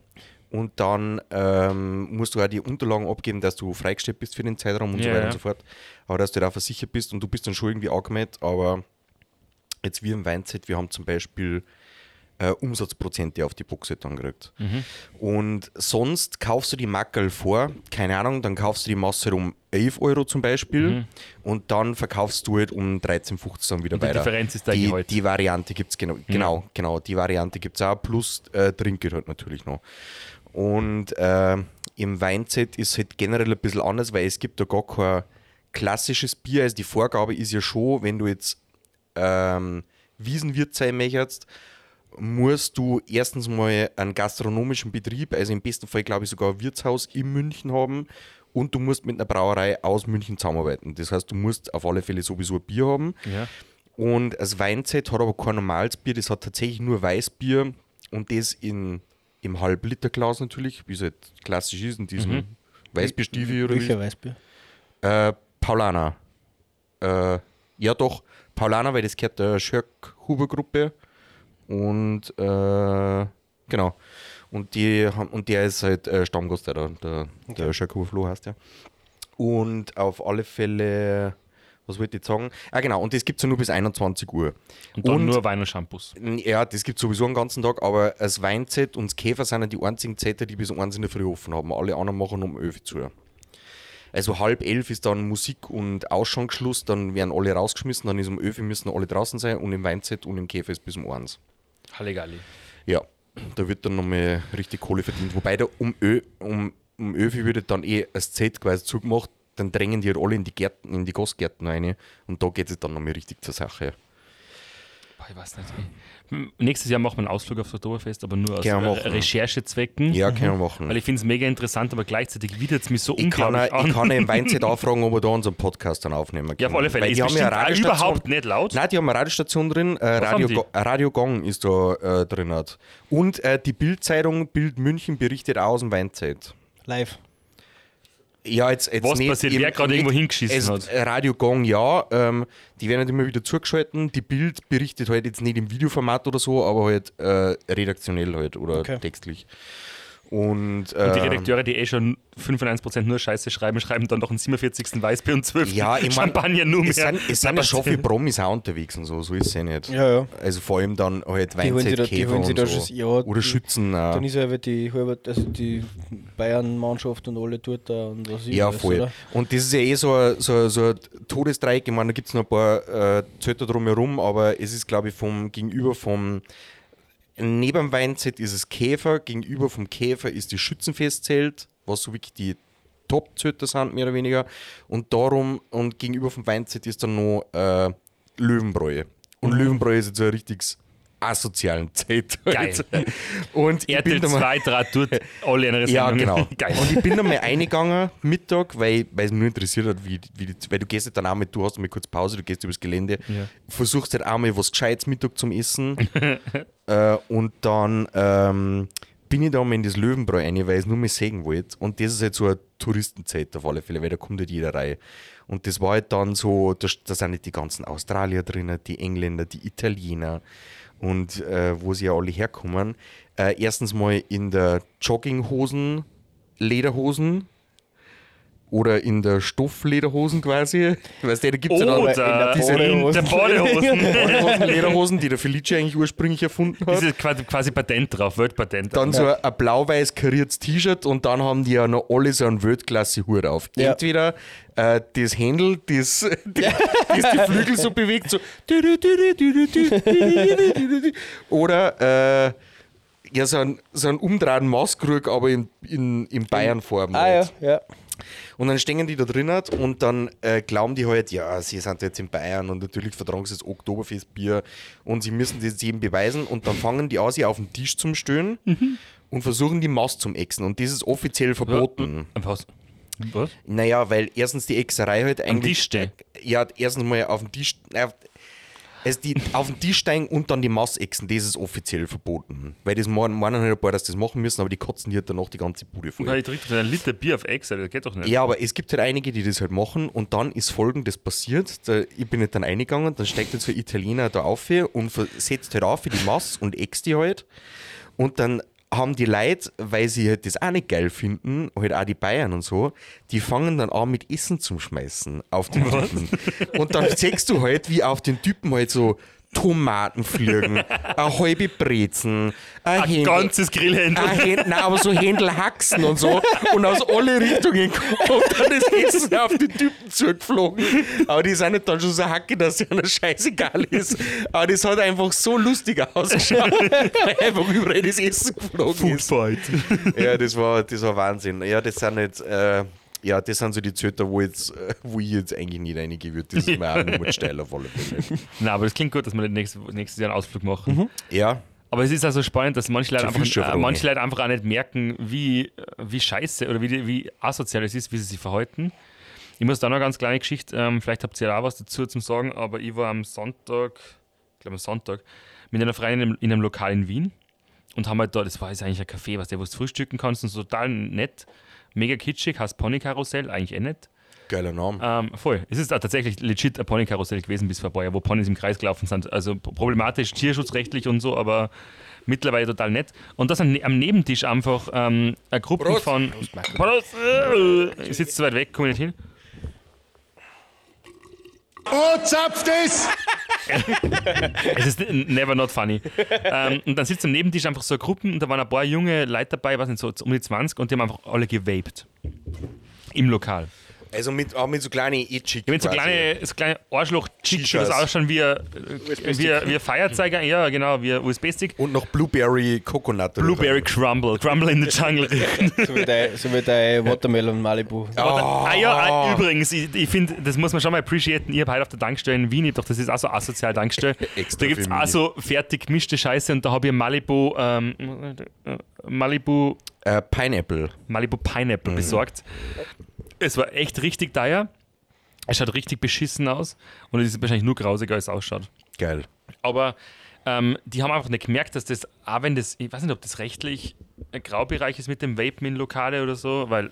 Speaker 2: Und dann ähm, musst du auch die Unterlagen abgeben, dass du freigestellt bist für den Zeitraum und so
Speaker 3: Ja,
Speaker 2: weiter und so fort. Aber dass du da versichert bist und du bist dann schon irgendwie angemeldet. Aber jetzt wir im Weinzelt, wir haben zum Beispiel äh, Umsatzprozente auf die Boxe dann gekriegt. Und sonst kaufst du die Mackerl vor, keine Ahnung, dann kaufst du die Masse um 11 Euro zum Beispiel und dann verkaufst du halt um 13,50 dann wieder
Speaker 3: Und die
Speaker 2: weiter.
Speaker 3: Differenz ist dein
Speaker 2: die,
Speaker 3: Gehalt.
Speaker 2: die Variante gibt es genau, genau, genau, die Variante gibt es auch, plus äh, Trinkgeld halt natürlich noch. Und äh, im Weinzelt ist halt generell ein bisschen anders, weil es gibt da gar kein klassisches Bier. Also die Vorgabe ist ja schon, wenn du jetzt ähm, Wiesenwirt sein möchtest, musst du erstens mal einen gastronomischen Betrieb, also im besten Fall glaube ich sogar ein Wirtshaus in München haben und du musst mit einer Brauerei aus München zusammenarbeiten. Das heißt, du musst auf alle Fälle sowieso ein Bier haben.
Speaker 3: Ja.
Speaker 2: Und das Weinzelt hat aber kein normales Bier, das hat tatsächlich nur Weißbier und das in, im Halb-Liter-Glas natürlich, wie es halt klassisch ist, in diesem Weißbierstiefel oder.
Speaker 4: Welcher Weißbier?
Speaker 2: Äh, Paulana. Äh, ja, doch, Paulana, weil das gehört der Schörk-Huber-Gruppe. Und äh, genau. Und, die und der ist halt äh, Stammgast, der, der, der Schörk-Huber Flo heißt der. Und auf alle Fälle, was wollte ich sagen? Ah, genau, und das gibt es ja nur bis 21 Uhr.
Speaker 3: Und dann nur Wein und Shampoos.
Speaker 2: Ja, das gibt es sowieso den ganzen Tag, aber das Weinzelt und das Käfer sind ja die einzigen Zelte, die bis um eins in der Früh offen haben. Alle anderen machen um 11 Uhr zu. Also halb elf ist dann Musik und Ausschankschluss, dann werden alle rausgeschmissen, dann ist um 11 Uhr müssen alle draußen sein und im Weinzelt und im Käfer ist bis um 1.
Speaker 3: Halligalli.
Speaker 2: Ja, da wird dann nochmal richtig Kohle verdient. Wobei da um, Ö, um, um 11 Uhr wird dann eh das Zelt quasi zugemacht, dann drängen die halt alle in die Gärten, in die Gastgärten rein und da geht es dann nochmal richtig zur Sache.
Speaker 3: Boah, ich weiß nicht. Hm, Nächstes Jahr machen wir einen Ausflug aufs Oktoberfest, aber nur aus. Recherchezwecken.
Speaker 2: Ja, können wir machen.
Speaker 3: Weil ich finde es mega interessant, aber gleichzeitig widert es mich so
Speaker 2: Ich kann,
Speaker 3: unglaublich
Speaker 2: auch-
Speaker 3: an.
Speaker 2: ich kann im Weinzeit auch fragen, ob wir da unseren Podcast dann aufnehmen können.
Speaker 3: ja, auf alle Fälle.
Speaker 2: Weil
Speaker 3: Ist
Speaker 2: die haben ja Radiostation.
Speaker 3: überhaupt nicht laut.
Speaker 2: Nein, die haben eine Radiostation drin. Äh, Radio, Radio Gong ist da äh, drin. Hat. Und äh, die Bildzeitung Bild München berichtet auch aus dem Weinzeit.
Speaker 4: Live.
Speaker 2: Ja, jetzt, jetzt
Speaker 3: Was
Speaker 2: nicht
Speaker 3: passiert, wer gerade irgendwo hingeschissen
Speaker 2: es,
Speaker 3: hat.
Speaker 2: Radio Gong, ja. Ähm, die werden halt immer wieder zugeschalten. Die Bild berichtet halt jetzt nicht im Videoformat oder so, aber halt äh, redaktionell halt oder
Speaker 4: Okay.
Speaker 2: textlich. Und,
Speaker 3: Und die
Speaker 2: ähm,
Speaker 3: Redakteure, die eh schon 95% nur Scheiße schreiben, schreiben dann noch einen 47. Weißbier und 12.
Speaker 2: Ja, ich mein,
Speaker 3: Champagner nur mehr.
Speaker 2: Es sind, es sind ja schon viele Promis auch unterwegs und so, so ist es ja nicht.
Speaker 4: Ja, ja.
Speaker 2: Also vor allem dann halt
Speaker 4: Die die
Speaker 2: Weinzeitkäfer und
Speaker 4: da
Speaker 2: so.
Speaker 4: schon, ja,
Speaker 2: Oder
Speaker 4: die,
Speaker 2: Schützen.
Speaker 4: Dann ist ja die, halbe- also die Bayern-Mannschaft und alle dort da und was ich
Speaker 2: Ja,
Speaker 4: weiß,
Speaker 2: voll.
Speaker 4: oder?
Speaker 2: Und das ist ja eh so ein, so, so ein Todesdreieck. Ich meine, da gibt es noch ein paar äh, Zelte drumherum, aber es ist, glaube ich, vom Gegenüber vom. Neben dem Weinzelt ist es Käfer, gegenüber vom Käfer ist die Schützenfestzelt, was so wirklich die Top-Zöter sind, mehr oder weniger. Und darum, und gegenüber vom Weinzelt ist dann noch äh, Löwenbräu. Und Löwenbräu ist jetzt so ein richtiges asozialen Zeit.
Speaker 3: Geil.
Speaker 2: Und
Speaker 3: RTL
Speaker 2: bin da mal,
Speaker 3: 2 Draht tut alle andere
Speaker 2: ja, genau.
Speaker 3: Geil.
Speaker 2: Und ich bin dann mal eingegangen, Mittag, weil, weil es mich nur interessiert hat, wie, wie weil du gehst halt dann auch mit, du hast mal kurz Pause, du gehst übers Gelände,
Speaker 3: Ja.
Speaker 2: versuchst halt auch mal was Gescheites Mittag zum Essen. äh, und dann ähm, bin ich da mal in das Löwenbräu rein, weil ich es nur mal sehen wollte. Und das ist halt so eine Touristenzeit auf alle Fälle, weil da kommt halt jeder rein. Und das war halt dann so, da, da sind halt die ganzen Australier drinnen, die Engländer, die Italiener und äh, wo sie ja alle herkommen. Äh, erstens mal in der Jogginghosen, Lederhosen oder in der Stofflederhosen quasi. Weißt du, da gibt es ja dann diese
Speaker 3: in der Badehosen.
Speaker 2: Lederhosen, die der Felice eigentlich ursprünglich erfunden hat.
Speaker 3: Das ist quasi, quasi Patent drauf, Weltpatent.
Speaker 2: Dann so ein blau-weiß kariertes T-Shirt und dann haben die ja noch alle so einen Weltklasse-Hut auf.
Speaker 4: Ja.
Speaker 2: Entweder äh, das Händel, das, die, das die Flügel so bewegt, so oder äh, ja, so ein, so ein umdrehten Maßkrug, aber in, in, in Bayern-Form.
Speaker 4: Ah
Speaker 2: halt.
Speaker 4: ja, ja.
Speaker 2: Und dann stehen die da drinnen und dann äh, glauben die halt, ja, sie sind jetzt in Bayern und natürlich vertragen sie das Oktoberfestbier und sie müssen das jedem beweisen und dann fangen die an, sich auf den Tisch zum Stöhnen und versuchen die Maß zum Exen und das ist offiziell verboten.
Speaker 3: Ein Paus. Was?
Speaker 2: Naja, weil erstens die Exerei halt eigentlich.
Speaker 3: Tisch stehen.
Speaker 2: Ja, erstens mal auf den Tisch. Äh, also die, auf den Tisch steigen und dann die Maß exen, das ist offiziell verboten. Weil das meinen halt ein paar, dass das machen müssen, aber die kotzen die halt danach die ganze Bude voll.
Speaker 3: Nein, ich trinke doch einen Liter Bier auf Ex, das geht doch nicht.
Speaker 2: Ja, aber es gibt halt einige, die das halt machen und dann ist folgendes passiert. Da, ich bin halt dann eingegangen, dann steigt jetzt so ein Italiener da auf und setzt halt auf für die Masse und ext die halt. Und dann haben die Leute, weil sie halt das auch nicht geil finden, halt auch die Bayern und so, die fangen dann an mit Essen zum Schmeißen auf den Typen. Und dann siehst du halt, wie auf den Typen halt so Tomaten fliegen, eine halbe Brezen, ein
Speaker 3: Ein
Speaker 2: Händel-
Speaker 3: ganzes Grillhändel.
Speaker 2: ein Händel, nein, aber so Händel Haxen und so und aus alle Richtungen kommt dann das Essen auf die Typen zugeflogen. Aber die sind nicht dann schon so hacke, dass es einer scheißegal ist. Aber das hat einfach so lustig ausgeschaut, weil einfach überall das Essen geflogen ist.
Speaker 3: Foodfight.
Speaker 2: Ja, das war, das war Wahnsinn. Ja, das sind jetzt, äh, ja, das sind so die Zöter, wo, jetzt, äh, wo ich jetzt eigentlich nicht reingehen würde. Das ist mir auch nur steil auf alle Fälle.
Speaker 3: Nein, aber das klingt gut, dass wir nächstes, nächstes Jahr einen Ausflug machen.
Speaker 2: Ja,
Speaker 3: Aber es ist also spannend, dass manche Leute,
Speaker 2: Zu
Speaker 3: einfach, äh, manche. Leute einfach auch nicht merken, wie, wie scheiße oder wie, wie asozial es ist, wie sie sich verhalten. Ich muss da noch eine ganz kleine Geschichte, ähm, vielleicht habt ihr ja auch was dazu zum Sagen, aber ich war am Sonntag, ich glaube am Sonntag, mit einer Freundin in einem, in einem Lokal in Wien und haben halt da, das war jetzt eigentlich ein Café, was der, wo du frühstücken kannst und so total nett, mega kitschig, heißt Ponykarussell, eigentlich eh nicht.
Speaker 2: geiler Name.
Speaker 3: Ähm, voll. Es ist tatsächlich legit ein Ponykarussell gewesen bis vor ein paar Jahren, wo Ponys im Kreis gelaufen sind. Also problematisch, tierschutzrechtlich und so, aber mittlerweile total nett. Und das am am Nebentisch einfach ähm, eine Gruppe
Speaker 2: Prost.
Speaker 3: von. Prost! Äh, Ich sitze zu weit weg, komme nicht hin.
Speaker 5: Oh, zapft es!
Speaker 3: Es ist never not funny. ähm, und dann sitzt am Nebentisch einfach so Gruppen und da waren ein paar junge Leute dabei, was nicht so um die 20 und die haben einfach alle gewaped. Im Lokal.
Speaker 2: Also mit, auch mit so kleinen Itchik.
Speaker 3: Ich meine, so kleine, so kleine Arschloch-Chicks, die das ausschauen wie, ein- äh, wie, wie ein Feuerzeuger, ja genau, wie ein USB-Stick.
Speaker 2: Und noch Blueberry Coconut.
Speaker 3: Blueberry Crumble, Crumble in the Jungle.
Speaker 4: So wie dein, so wie dein Watermelon Malibu.
Speaker 3: ah ja, ah, übrigens, ich, ich finde, das muss man schon mal appreciaten. Ich habe heute auf der Tankstelle in Wien, doch das ist auch so asozial Tankstelle. Da gibt es auch so fertig gemischte Scheiße und da habe ich Malibu, ähm, äh, Malibu,
Speaker 2: Äh, Pineapple.
Speaker 3: Malibu Pineapple besorgt. Es war echt richtig teuer. Es schaut richtig beschissen aus und es ist wahrscheinlich nur grausiger, als es ausschaut.
Speaker 2: Geil.
Speaker 3: Aber ähm, die haben einfach nicht gemerkt, dass das, auch wenn das, ich weiß nicht, ob das rechtlich ein Graubereich ist mit dem Vapen in Lokale oder so, weil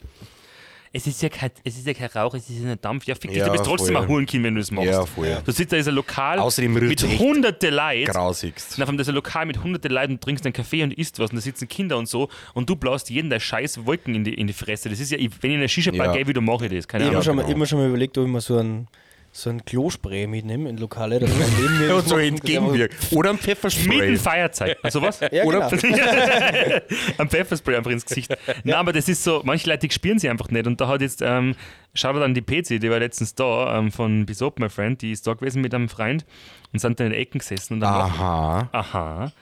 Speaker 3: es ist ja kein, es ist ja kein Rauch, es ist ja ein Dampf. Ja, fick dich,
Speaker 2: Ja,
Speaker 3: du bist trotzdem ein Hurenkind, wenn du das machst.
Speaker 2: Ja, voll.
Speaker 3: Du sitzt da in einem Lokal
Speaker 2: Außerdem
Speaker 3: mit hunderte Leuten.
Speaker 2: Grausigst.
Speaker 3: Und auf das Lokal mit hunderte Leuten und trinkst einen Kaffee und isst was und da sitzen Kinder und so und du blaust jeden der scheiß Wolken in die, in die Fresse. Das ist ja, wenn ich in eine Shisha-Bar
Speaker 2: Ja.
Speaker 3: gehe, wie du mache ich das. Keine
Speaker 4: Ich habe
Speaker 3: Ahnung.
Speaker 4: mir, schon mal-
Speaker 2: genau.
Speaker 4: ich hab mir schon mal überlegt, ob ich mir so ein, so ein Klospray mitnehme in Lokale, dass man neben mir
Speaker 2: Und so entgegenwirkt. Oder ein
Speaker 3: dem
Speaker 2: Pfefferspray.
Speaker 3: Feierzeug. Also was?
Speaker 4: Ja,
Speaker 2: Oder
Speaker 4: genau.
Speaker 3: Am Pfefferspray einfach ins Gesicht. Nein, aber das ist so, manche Leute die spüren sie einfach nicht. Und da hat jetzt, ähm, schaut an die PC, die war letztens da, ähm, von Bisop, my friend, die ist da gewesen mit einem Freund und sind da in den Ecken gesessen und dann
Speaker 2: Aha.
Speaker 3: Aha.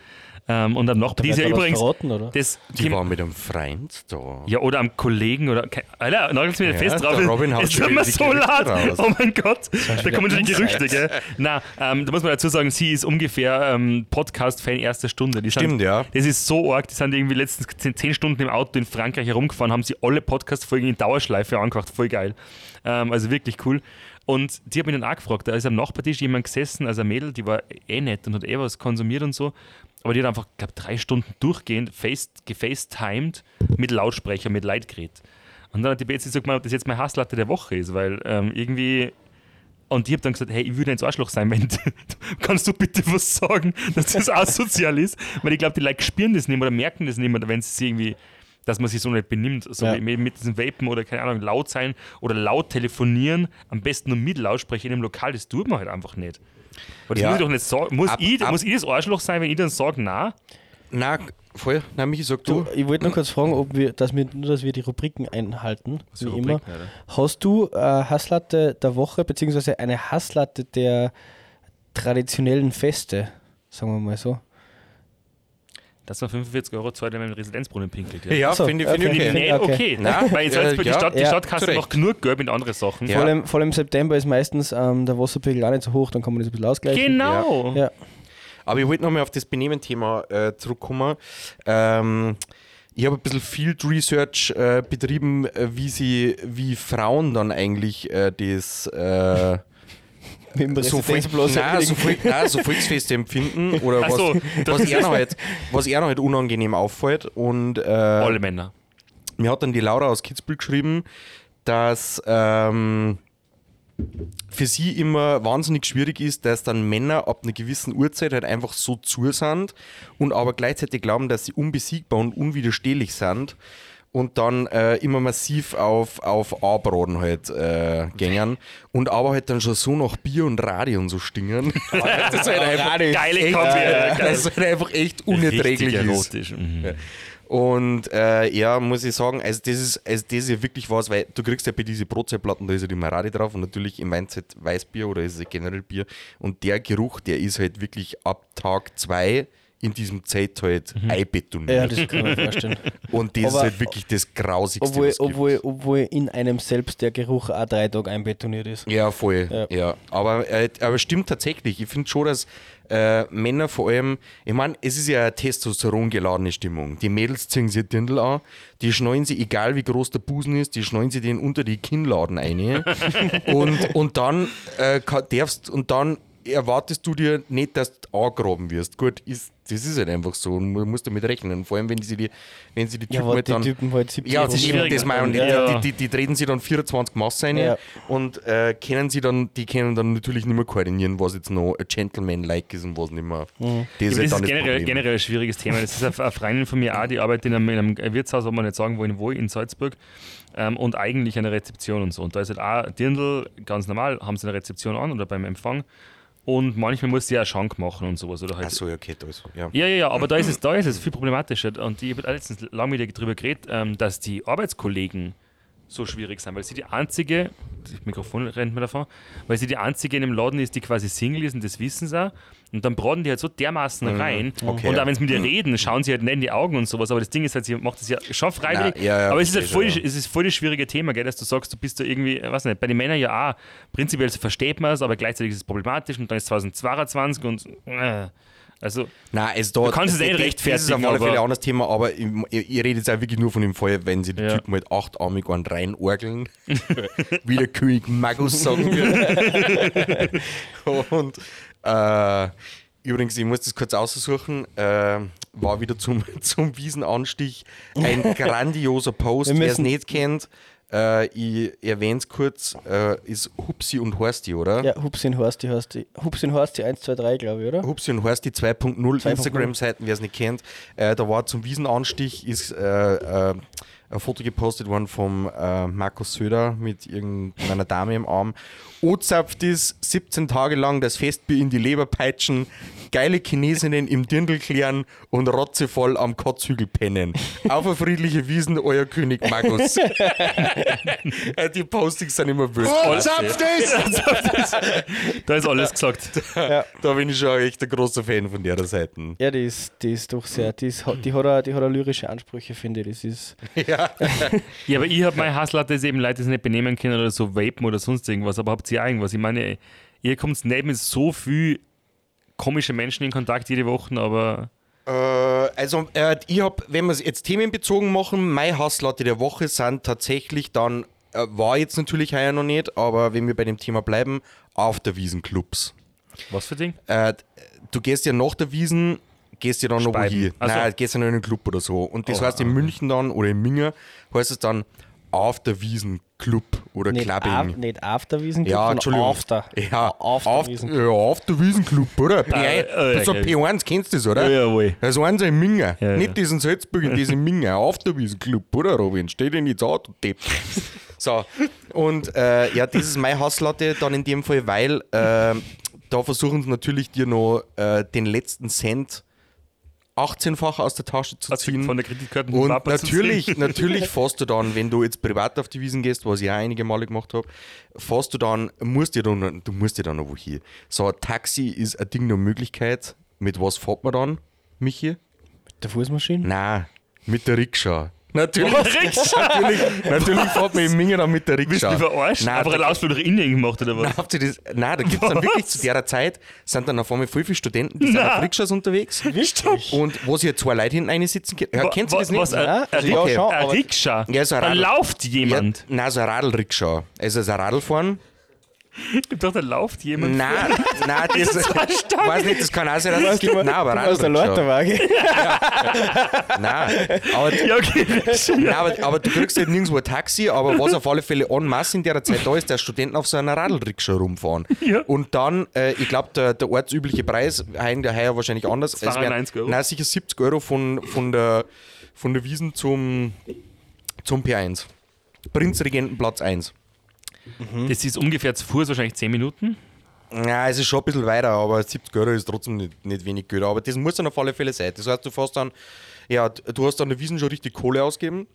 Speaker 3: Ähm, und am Nachbar, die ist ja
Speaker 4: Hat
Speaker 3: übrigens.
Speaker 4: verraten, oder?
Speaker 3: Das,
Speaker 2: Die war mit einem Freund da.
Speaker 3: ja, oder am Kollegen oder. Alter, nagelt's mir
Speaker 2: Ja,
Speaker 3: fest
Speaker 2: der
Speaker 3: drauf.
Speaker 2: Robin haut
Speaker 3: es tut mir so leid.
Speaker 2: raus.
Speaker 3: Oh mein Gott. Da kommen schon. Gerüchte, gell? Na, ähm, da muss man dazu sagen, sie ist ungefähr ähm, Podcast-Fan erster Stunde. Die
Speaker 2: Stimmt,
Speaker 3: sind,
Speaker 2: ja.
Speaker 3: Das ist so arg. Die sind irgendwie letztens zehn, zehn Stunden im Auto in Frankreich herumgefahren, haben sie alle Podcast-Folgen in Dauerschleife angemacht. Voll geil. Ähm, also wirklich cool. Und die hat mich dann auch gefragt, da ist am Nachbartisch jemand gesessen, also ein Mädel, die war eh nett und hat eh was konsumiert und so. Aber die hat einfach, glaube drei Stunden durchgehend face, gefacetimed mit Lautsprecher, mit Leitgerät. Und dann hat die Betsy so gemeint, ob das jetzt meine Hasslatte der Woche ist, weil ähm, irgendwie. Und ich habe dann gesagt, hey, ich würde ins Arschloch sein, wenn kannst du bitte was sagen, dass das asozial ist? Weil ich glaube, die Leute spüren das nicht mehr oder merken das nicht mehr, wenn sie irgendwie, dass man sich so nicht benimmt, so
Speaker 4: Ja.
Speaker 3: mit, mit diesem Vapen oder keine Ahnung, laut sein oder laut telefonieren, am besten nur mit Lautsprecher in einem Lokal, das tut man halt einfach nicht. Aber das
Speaker 2: Ja.
Speaker 3: muss ich doch nicht sagen. Muss,
Speaker 2: Ab-
Speaker 3: ich,
Speaker 2: ab-
Speaker 3: muss ich das Arschloch sein, wenn ich dann sage, na?
Speaker 2: Na, voll. Na, Michi, sag du.
Speaker 4: Du, ich wollte noch kurz fragen, ob wir, dass wir, nur dass wir die Rubriken einhalten, wie
Speaker 3: für
Speaker 4: immer.
Speaker 3: Rubriken,
Speaker 4: Hast du äh, Hasslatte der Woche, beziehungsweise eine Hasslatte der traditionellen Feste, sagen wir mal so?
Speaker 3: Dass man 45 Euro zahlt, wenn man im Residenzbrunnen pinkelt.
Speaker 2: Ja,
Speaker 4: Ach so,
Speaker 2: finde ich, finde
Speaker 4: okay.
Speaker 2: okay.
Speaker 4: Okay.
Speaker 3: okay.
Speaker 2: Na,
Speaker 3: Weil in Salzburg, die,
Speaker 2: ja.
Speaker 3: Stadt, die
Speaker 4: Ja,
Speaker 3: Stadtkasse
Speaker 2: zu
Speaker 3: macht genug Geld mit anderen Sachen.
Speaker 2: Ja.
Speaker 4: Vor, allem, vor allem im September ist meistens ähm, der Wasserpegel auch nicht so hoch, dann kann man das ein bisschen ausgleichen.
Speaker 3: Genau.
Speaker 4: Ja.
Speaker 2: Aber ich wollte nochmal auf das Benehmen-Thema äh, zurückkommen. Ähm, ich habe ein bisschen Field Research äh, betrieben, äh, wie sie, wie Frauen dann eigentlich äh, das äh,
Speaker 4: Mit dem Residenzbloß
Speaker 2: nein, so, Volk, nein, so Volksfeste empfinden oder was,
Speaker 3: so,
Speaker 2: was, er noch halt, was er noch halt unangenehm auffällt. Und äh,
Speaker 3: Alle Männer.
Speaker 2: mir hat dann die Laura aus Kitzbühel geschrieben, dass ähm, für sie immer wahnsinnig schwierig ist, dass dann Männer ab einer gewissen Uhrzeit halt einfach so zu sind und aber gleichzeitig glauben, dass sie unbesiegbar und unwiderstehlich sind und dann äh, immer massiv auf, auf A-Braten halt äh, gängern und aber halt dann schon so nach Bier und Radio und so stingen. das ist halt einfach
Speaker 3: Geile
Speaker 2: echt,
Speaker 3: Kombi,
Speaker 2: äh, das ist halt einfach echt unerträglich
Speaker 3: erotisch. Mhm.
Speaker 2: Und äh, ja, muss ich sagen, also das ist, also das ist ja wirklich was, weil du kriegst ja bei diesen Brotzeitplatten, da ist ja die Maradi drauf und natürlich im Weinzeit Weißbier oder ist es generell Bier. Und der Geruch, der ist halt wirklich ab Tag zwei in diesem Zeit halt einbetoniert.
Speaker 4: Ja, das kann man vorstellen.
Speaker 2: und das
Speaker 4: Aber-
Speaker 2: ist halt wirklich das Grausigste,
Speaker 4: obwohl,
Speaker 2: was es gibt.
Speaker 4: obwohl, obwohl in einem selbst der Geruch auch drei Tage einbetoniert ist.
Speaker 2: Ja, voll.
Speaker 4: Ja.
Speaker 2: Ja. Aber, äh, aber stimmt tatsächlich. Ich finde schon, dass äh, Männer vor allem, ich meine, es ist ja eine Testosteron geladene Stimmung. Die Mädels ziehen sich Dirndl an, die schneiden sie, egal wie groß der Busen ist, die schneiden sie den unter die Kinnladen ein. und, und dann äh, darfst und dann erwartest du dir nicht, dass du angraben wirst. Gut, ist, das ist halt einfach so. und Man muss damit rechnen. Vor allem, wenn sie die, wenn sie die
Speaker 4: Ja,
Speaker 2: Typen
Speaker 4: aber
Speaker 2: halt
Speaker 4: die
Speaker 2: dann.
Speaker 4: Typen halt 70
Speaker 2: Ja, das,
Speaker 3: schwierig.
Speaker 2: das meine ich.
Speaker 4: Ja,
Speaker 2: Die,
Speaker 3: ja.
Speaker 2: die, die, die treten sie dann 24 Maß rein
Speaker 4: Ja.
Speaker 2: und äh, können sie dann, die können dann natürlich nicht mehr koordinieren, was jetzt noch ein Gentleman-like ist und was nicht mehr.
Speaker 4: Mhm.
Speaker 2: Das ist,
Speaker 3: Das
Speaker 2: halt
Speaker 3: ist
Speaker 2: dann das
Speaker 3: generell, generell ein schwieriges Thema. Das ist eine, Freundin von mir auch, die arbeitet in einem, in einem Wirtshaus, wo man nicht sagen wollen, wo, in Salzburg. Ähm, und eigentlich eine Rezeption und so. Und da ist halt auch Dirndl, ganz normal, haben sie eine Rezeption an oder beim Empfang. Und manchmal muss sie auch Schank machen und sowas. Oder halt
Speaker 2: Ach so, ja, okay, da ist, ja.
Speaker 3: Ja, ja, ja, aber da ist es, da ist es viel problematischer. Und ich habe letztens lange wieder darüber geredet, ähm, dass die Arbeitskollegen so schwierig sind, weil sie die einzige, das Mikrofon rennt mir davon, weil sie die einzige in dem Laden ist, die quasi Single ist und das wissen sie auch. Und dann braten die halt so dermaßen rein.
Speaker 2: okay,
Speaker 3: und
Speaker 2: ja.
Speaker 3: auch wenn sie mit ihr reden, schauen sie halt nicht in die Augen und sowas. Aber das Ding ist halt, sie macht das ja schon freiwillig.
Speaker 2: Na, ja, ja,
Speaker 3: aber es ist, halt voll,
Speaker 2: schon,
Speaker 3: es ist voll das schwierige Thema, gell, dass du sagst, du bist da irgendwie, weiß nicht, bei den Männern ja auch, prinzipiell versteht man es, aber gleichzeitig ist es problematisch und dann ist 2022 und äh, also
Speaker 2: Nein, es da,
Speaker 3: Du kannst es eh rechtfertigen,
Speaker 2: Das ist auf alle Fälle ein anderes Thema, aber ich, ich, ich rede jetzt auch wirklich nur von dem Fall, wenn sie die
Speaker 3: Ja.
Speaker 2: Typen halt achtarmig an reinorgeln, wie der König Magus sagen würde. Und äh, übrigens, ich muss das kurz aussuchen, äh, war wieder zum, zum Wiesenanstich ein grandioser Post. Wer es nicht kennt, äh, ich erwähne es kurz, äh, ist Hupsi und Horsti, oder?
Speaker 4: Ja, Hupsin Horsti heißt die. Hupsin Horsti 1, 2, 3, glaube ich, oder?
Speaker 2: Hupsi und Horsti 2.0
Speaker 4: 2.0.
Speaker 2: Instagram-Seiten, wer es nicht kennt. Äh, da war zum Wiesenanstich, ist äh, äh, ein Foto gepostet worden vom äh, Markus Söder mit irgendeiner Dame im Arm. O-zapft ist 17 Tage lang das Festbier in die Leber peitschen, geile Chinesinnen im Dirndl klären und rotzevoll am Kotzhügel pennen. Auf eine friedliche Wiesen, euer König Magus. Äh, die Postings sind immer böse.
Speaker 5: O-zapft ist!
Speaker 3: Da ist alles gesagt.
Speaker 2: Da bin ich schon echt ein großer Fan von der Seite.
Speaker 4: Ja, die ist, die ist doch sehr, die, ist, die, hat auch, die hat auch lyrische Ansprüche, finde ich. Das ist,
Speaker 2: Ja.
Speaker 3: Ja, aber ich habe meine Hasslatte ist eben Leute, die sich nicht benehmen können oder so vapen oder sonst irgendwas. Aber habt ihr irgendwas? Ich meine, ihr kommt neben so viel komische Menschen in Kontakt jede Woche, aber
Speaker 2: Äh, also, äh, ich habe, wenn wir es jetzt themenbezogen machen, meine Hasslatte der Woche sind tatsächlich dann, äh, war jetzt natürlich heuer noch nicht, aber wenn wir bei dem Thema bleiben, auf der Wiesenclubs.
Speaker 3: was für Ding?
Speaker 2: Äh, du gehst ja nach der Wiesen, gehst ja dann noch wohin.
Speaker 3: Ach so.
Speaker 2: Nein, gehst ja noch in einen Club oder so. Und das
Speaker 3: Oh,
Speaker 2: heißt in München dann oder in Minga heißt es dann auf der Wiesen Club oder
Speaker 4: nicht,
Speaker 2: Clubbing.
Speaker 4: auf, nicht auf der Wiesen,
Speaker 2: Ja,
Speaker 4: sondern
Speaker 2: Entschuldigung.
Speaker 4: auf der,
Speaker 2: Ja,
Speaker 4: auf der Wiesen.
Speaker 2: Ja, auf der Wiesenclub, oder? P1,
Speaker 3: äh,
Speaker 2: so
Speaker 3: okay.
Speaker 2: P1, kennst du das, oder?
Speaker 3: Ja, jawohl.
Speaker 2: Das sie in Minga.
Speaker 3: Ja,
Speaker 2: nicht
Speaker 3: ja.
Speaker 2: diesen Salzburger, diesen Minga. Auf der Wiesenclub, oder, Robin? Steh dir nicht Auto, Depp. So, und äh, ja, das ist meine Hasslatte dann in dem Fall, weil äh, da versuchen sie natürlich dir noch äh, den letzten Cent 18-fach aus der Tasche zu
Speaker 3: Also
Speaker 2: ziehen.
Speaker 3: von der Kreditkarte
Speaker 2: Und
Speaker 3: Papa
Speaker 2: natürlich, natürlich fährst du dann, wenn du jetzt privat auf die Wiesen gehst, was ich auch einige Male gemacht habe, fährst du dann, musst du dann, du musst dir dann noch wohin. So, ein Taxi ist ein Ding der Möglichkeit. Mit was fährt man dann, Michi?
Speaker 4: Der Fußmaschine?
Speaker 2: Nein, mit der Rikscha. Natürlich,
Speaker 3: Rikscha?
Speaker 2: natürlich, natürlich fährt man in Mingen dann mit der
Speaker 3: Bist
Speaker 2: Rikscha.
Speaker 3: du verarscht?
Speaker 2: Nein, da-
Speaker 3: einen Ausflug nach innen gemacht oder was?
Speaker 2: Nein, habt ihr das, nein, da gibt es dann
Speaker 3: Was?
Speaker 2: wirklich zu der Zeit, sind dann auf einmal voll viele Studenten, die sind
Speaker 3: Nein.
Speaker 2: auf Rikschas unterwegs.
Speaker 4: Wirklich?
Speaker 2: Und wo sie zwei Leute hinten sitzen können. Ja, kennt ihr das nicht?
Speaker 3: was, ein-
Speaker 4: Ja,
Speaker 3: ein
Speaker 4: aber
Speaker 3: Rikscha?
Speaker 2: Ja, so ein
Speaker 3: da
Speaker 2: Radl.
Speaker 3: läuft jemand.
Speaker 2: Ja, nein, so ein Radl-Rikscha. Also so ein Radlfahren.
Speaker 3: Ich dachte, da läuft jemand.
Speaker 2: Nein, nein, das, weiß nicht, das kann auch sein, dass es gibt. Nein, aber
Speaker 4: aus der
Speaker 2: Radl-Rikscha.
Speaker 4: Leiterwaage.
Speaker 2: Nein, aber,
Speaker 3: Ja, okay.
Speaker 2: Nein
Speaker 3: ja.
Speaker 2: aber, aber du kriegst halt nirgendwo ein Taxi, aber was auf alle Fälle en masse in der Zeit da ist, dass Studenten auf so einer Radl-Rikscha rumfahren.
Speaker 3: Ja.
Speaker 2: Und dann, äh, ich glaube, der, der ortsübliche Preis, heuer der heuer wahrscheinlich anders. Es wären-
Speaker 3: 92 Euro.
Speaker 2: Nein, sicher 70 Euro von, von, der, von der Wiesen zum, zum P1. Prinzregentenplatz 1.
Speaker 3: Das ist ungefähr zu Fuß, wahrscheinlich 10 Minuten.
Speaker 2: Ja, es ist schon ein bisschen weiter, aber 70 Euro ist trotzdem nicht, nicht wenig Geld. Aber das muss dann auf alle Fälle sein. Das heißt, du fährst dann, ja, du hast an der Wiesen schon richtig Kohle ausgegeben.